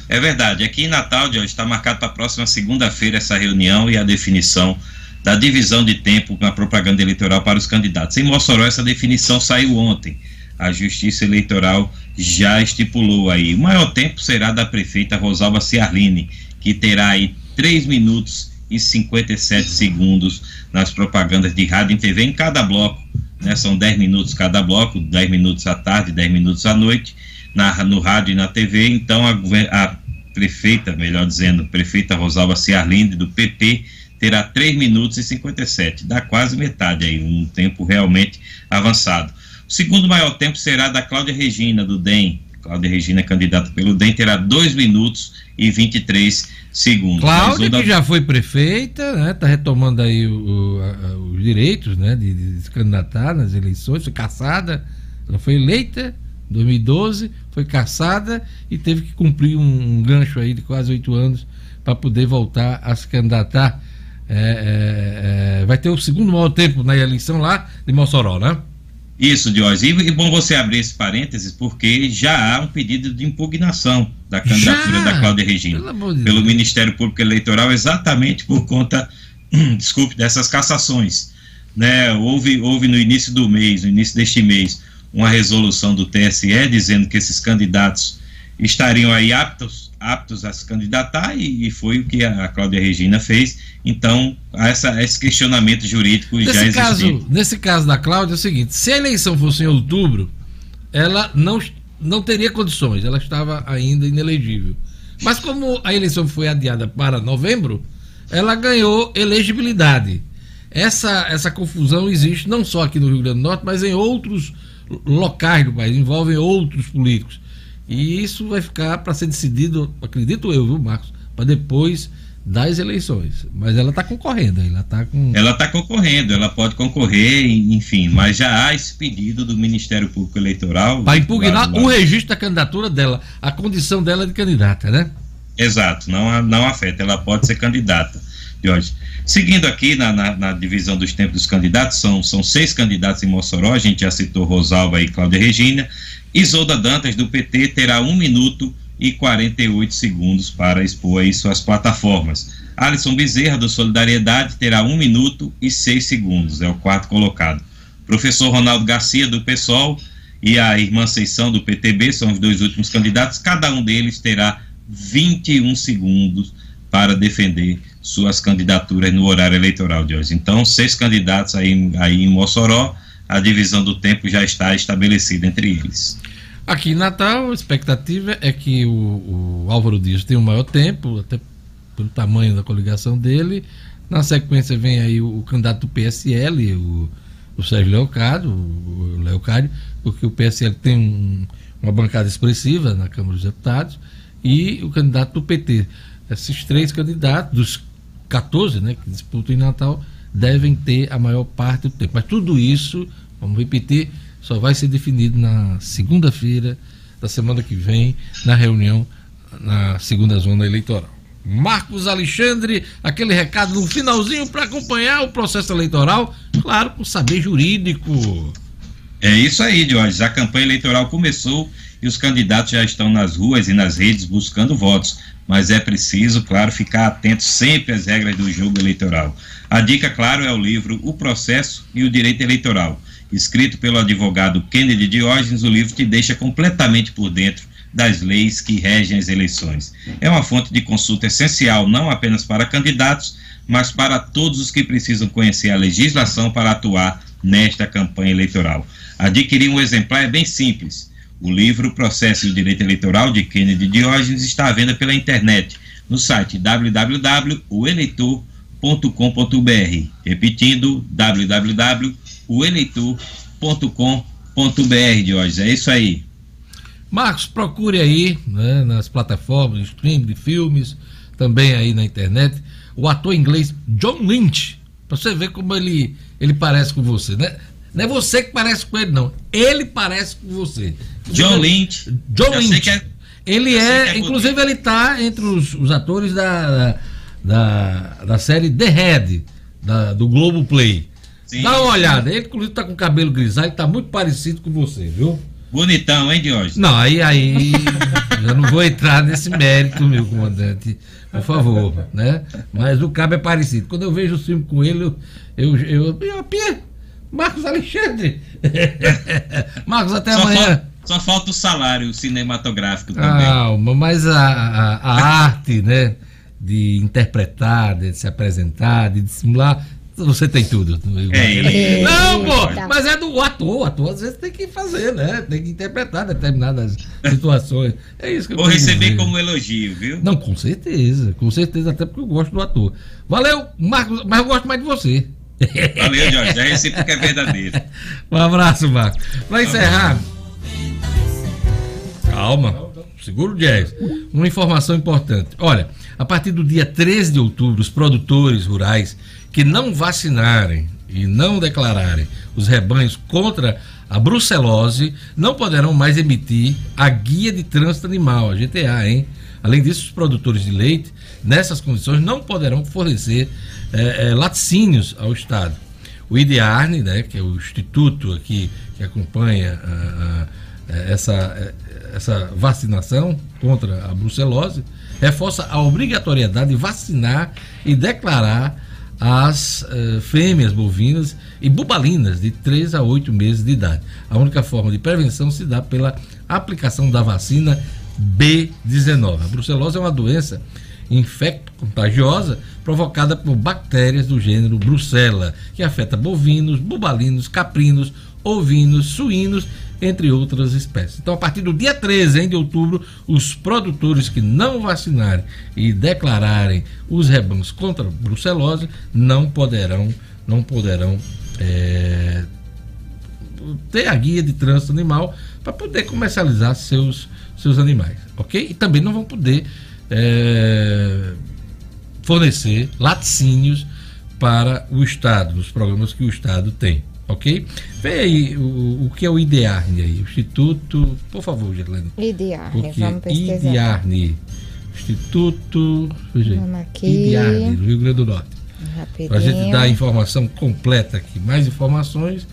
É verdade. Aqui em Natal, hoje, está marcado para a próxima segunda-feira essa reunião e a definição da divisão de tempo na propaganda eleitoral para os candidatos. Em Mossoró, essa definição saiu ontem. A Justiça Eleitoral já estipulou aí. O maior tempo será da prefeita Rosalba Ciarline, que terá aí 3 minutos e 57 segundos nas propagandas de rádio e TV em cada bloco né, são 10 minutos cada bloco, 10 minutos à tarde, 10 minutos à noite, na, no rádio e na TV. Então, a, a prefeita, melhor dizendo, prefeita Rosalba Ciarlinde, do PP, terá 3 minutos e 57, dá quase metade aí, um tempo realmente avançado. O segundo maior tempo será da Cláudia Regina, do DEM. Cláudia Regina, candidata pelo DEM, terá 2 minutos e 23 segundos. Cláudia, que já foi prefeita, né? Tá retomando aí o, o, os direitos, né? De, de, se candidatar nas eleições, foi caçada, ela foi eleita em 2012, foi caçada e teve que cumprir um, um gancho aí de quase oito anos para poder voltar a se candidatar. É, é, é, vai ter o segundo maior tempo na eleição lá de Mossoró, né? Isso, Diógenes. E, e bom você abrir esse parênteses, porque já há um pedido de impugnação da candidatura já? da Cláudia Regina pelo, pelo Ministério Público Eleitoral, exatamente por conta, desculpe, dessas cassações. Né? Houve, houve no início do mês, no início deste mês, uma resolução do TSE dizendo que esses candidatos estariam aí aptos, aptos a se candidatar e, e foi o que a, a Cláudia Regina fez. Então, essa, esse questionamento jurídico nesse já existe. Caso, nesse caso da Cláudia é o seguinte, se a eleição fosse em outubro, ela não, não teria condições, ela estava ainda inelegível. Mas como a eleição foi adiada para novembro, ela ganhou elegibilidade. Essa, essa confusão existe não só aqui no Rio Grande do Norte, mas em outros locais do país, envolvem outros políticos. E isso vai ficar para ser decidido, acredito eu, viu, Marcos, para depois das eleições. Mas ela está concorrendo, ela está com. Ela está concorrendo, ela pode concorrer, enfim, mas já há esse pedido do Ministério Público Eleitoral. Para impugnar o registro da candidatura dela, a condição dela de candidata, né? Exato, não, não afeta, ela pode ser candidata. Jorge. Seguindo aqui na, na, na, divisão dos tempos dos candidatos, são, são seis candidatos em Mossoró, a gente já citou Rosalba e Cláudia Regina. Isolda Dantas, do PT, terá um minuto e 48 segundos para expor aí suas plataformas. Alisson Bezerra, do Solidariedade, terá um minuto e seis segundos, é o quarto colocado. Professor Ronaldo Garcia, do PSOL, e a irmã Seição, do PTB, são os dois últimos candidatos, cada um deles terá 21 segundos para defender suas candidaturas no horário eleitoral de hoje. Então, seis candidatos aí, aí em Mossoró, a divisão do tempo já está estabelecida entre eles. Aqui em Natal, a expectativa é que o, o Álvaro Dias tenha o maior tempo, até pelo tamanho da coligação dele. Na sequência vem aí o, o candidato do PSL, o, o Sérgio Leocádio, o Leocádio, porque o PSL tem um, uma bancada expressiva na Câmara dos Deputados, e o candidato do PT. Esses três candidatos, dos 14 né, que disputam em Natal, devem ter a maior parte do tempo. Mas tudo isso, vamos repetir, só vai ser definido na segunda-feira da semana que vem, na reunião na segunda zona eleitoral. Marcos Alexandre, aquele recado no finalzinho para acompanhar o processo eleitoral, claro, com saber jurídico. É isso aí, Jorge. A campanha eleitoral começou e os candidatos já estão nas ruas e nas redes buscando votos mas é preciso, claro, ficar atento sempre às regras do jogo eleitoral. A dica, claro, é o livro O Processo e o Direito Eleitoral. Escrito pelo advogado Kennedy Diógenes, o livro te deixa completamente por dentro das leis que regem as eleições. É uma fonte de consulta essencial não apenas para candidatos, mas para todos os que precisam conhecer a legislação para atuar nesta campanha eleitoral. Adquirir um exemplar é bem simples o livro Processo e o Direito Eleitoral de Kennedy Diógenes está à venda pela internet no site www.oeleitor.com.br. Repetindo, www.oeleitor.com.br, Diógenes. É isso aí. Marcos, procure aí né, nas plataformas de streaming de filmes, também aí na internet, o ator inglês John Lynch, para você ver como ele, ele parece com você, né? Não é você que parece com ele, não. Ele parece com você. John Lynch. John Lynch. É, ele é, é, inclusive, ele está entre os, os atores da, da, da série The Head, da, do Globo Play. Sim, Dá uma olhada. Ele, inclusive, está com cabelo grisalho, está muito parecido com você, viu? Bonitão, hein, Diógenes? Não, aí, aí eu não vou entrar nesse mérito, meu comandante, por favor, né? Mas o cabo é parecido. Quando eu vejo o filme com ele, eu, eu, eu, eu, eu Marcos Alexandre. Marcos, até só amanhã. Falta, só falta o salário cinematográfico também. Ah, mas a, a, a arte, né? De interpretar, de se apresentar, de dissimular, Você tem tudo. É, não, pô, mas é do ator. O ator às vezes tem que fazer, né? Tem que interpretar determinadas situações. É isso que eu Vou receber dizer. como elogio, viu? Não, com certeza. Com certeza, até porque eu gosto do ator. Valeu, Marcos, mas eu gosto mais de você. Valeu, Jorge. Já recebi que é verdadeiro. Um abraço, Marcos. Pra encerrar. Calma. Seguro jazz. Uma informação importante. Olha, a partir do dia 13 de outubro, os produtores rurais que não vacinarem e não declararem os rebanhos contra a brucelose não poderão mais emitir a guia de trânsito animal, a GTA, hein? Além disso, os produtores de leite, nessas condições, não poderão fornecer é, é, laticínios ao Estado. O IDEARNE, né, que é o instituto aqui que acompanha a, a, essa, essa vacinação contra a brucelose, reforça a obrigatoriedade de vacinar e declarar as uh, fêmeas bovinas e bubalinas de 3 a 8 meses de idade. A única forma de prevenção se dá pela aplicação da vacina B19. A brucelose é uma doença infecto-contagiosa provocada por bactérias do gênero Brucella, que afeta bovinos, bubalinos, caprinos, ovinos, suínos entre outras espécies. Então, a partir do dia 13 de outubro, os produtores que não vacinarem e declararem os rebanhos contra a brucelose não poderão, não poderão é, ter a guia de trânsito animal para poder comercializar seus, seus animais, ok? E também não vão poder é, fornecer laticínios para o Estado, nos programas que o Estado tem ok? Vê aí o, o que é o IDEARNE aí, o Instituto, por favor, Gerlane. IDEARNE, vamos pesquisar. IDEARNE, Instituto IDEARNE, do Rio Grande do Norte. Para a gente dar a informação completa aqui, mais informações.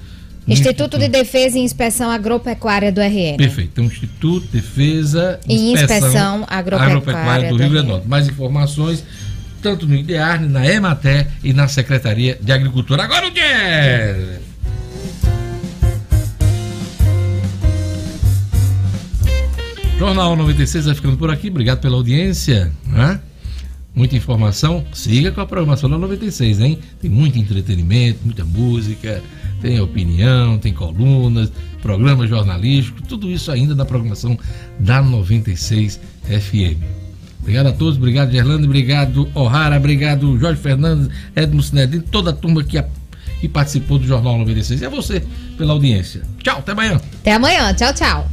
Instituto, Instituto de Defesa e Inspeção Agropecuária do RN. Perfeito, então Instituto de Defesa e Inspeção, Inspeção Agropecuária, Agropecuária do, do Rio Grande do Norte. Mais informações tanto no IDEARNE, na EMATER e na Secretaria de Agricultura. Agora o jazz! Jornal 96 vai ficando por aqui. Obrigado pela audiência. Né? Muita informação. Siga com a programação da 96, hein? Tem muito entretenimento, muita música, tem opinião, tem colunas, programa jornalístico, tudo isso ainda na programação da 96 FM. Obrigado a todos, obrigado Gerlando, obrigado O'Hara, obrigado Jorge Fernandes, Edmo Sinedino, toda a turma que, a, que participou do Jornal 96. E a você pela audiência. Tchau, até amanhã. Até amanhã, tchau, tchau.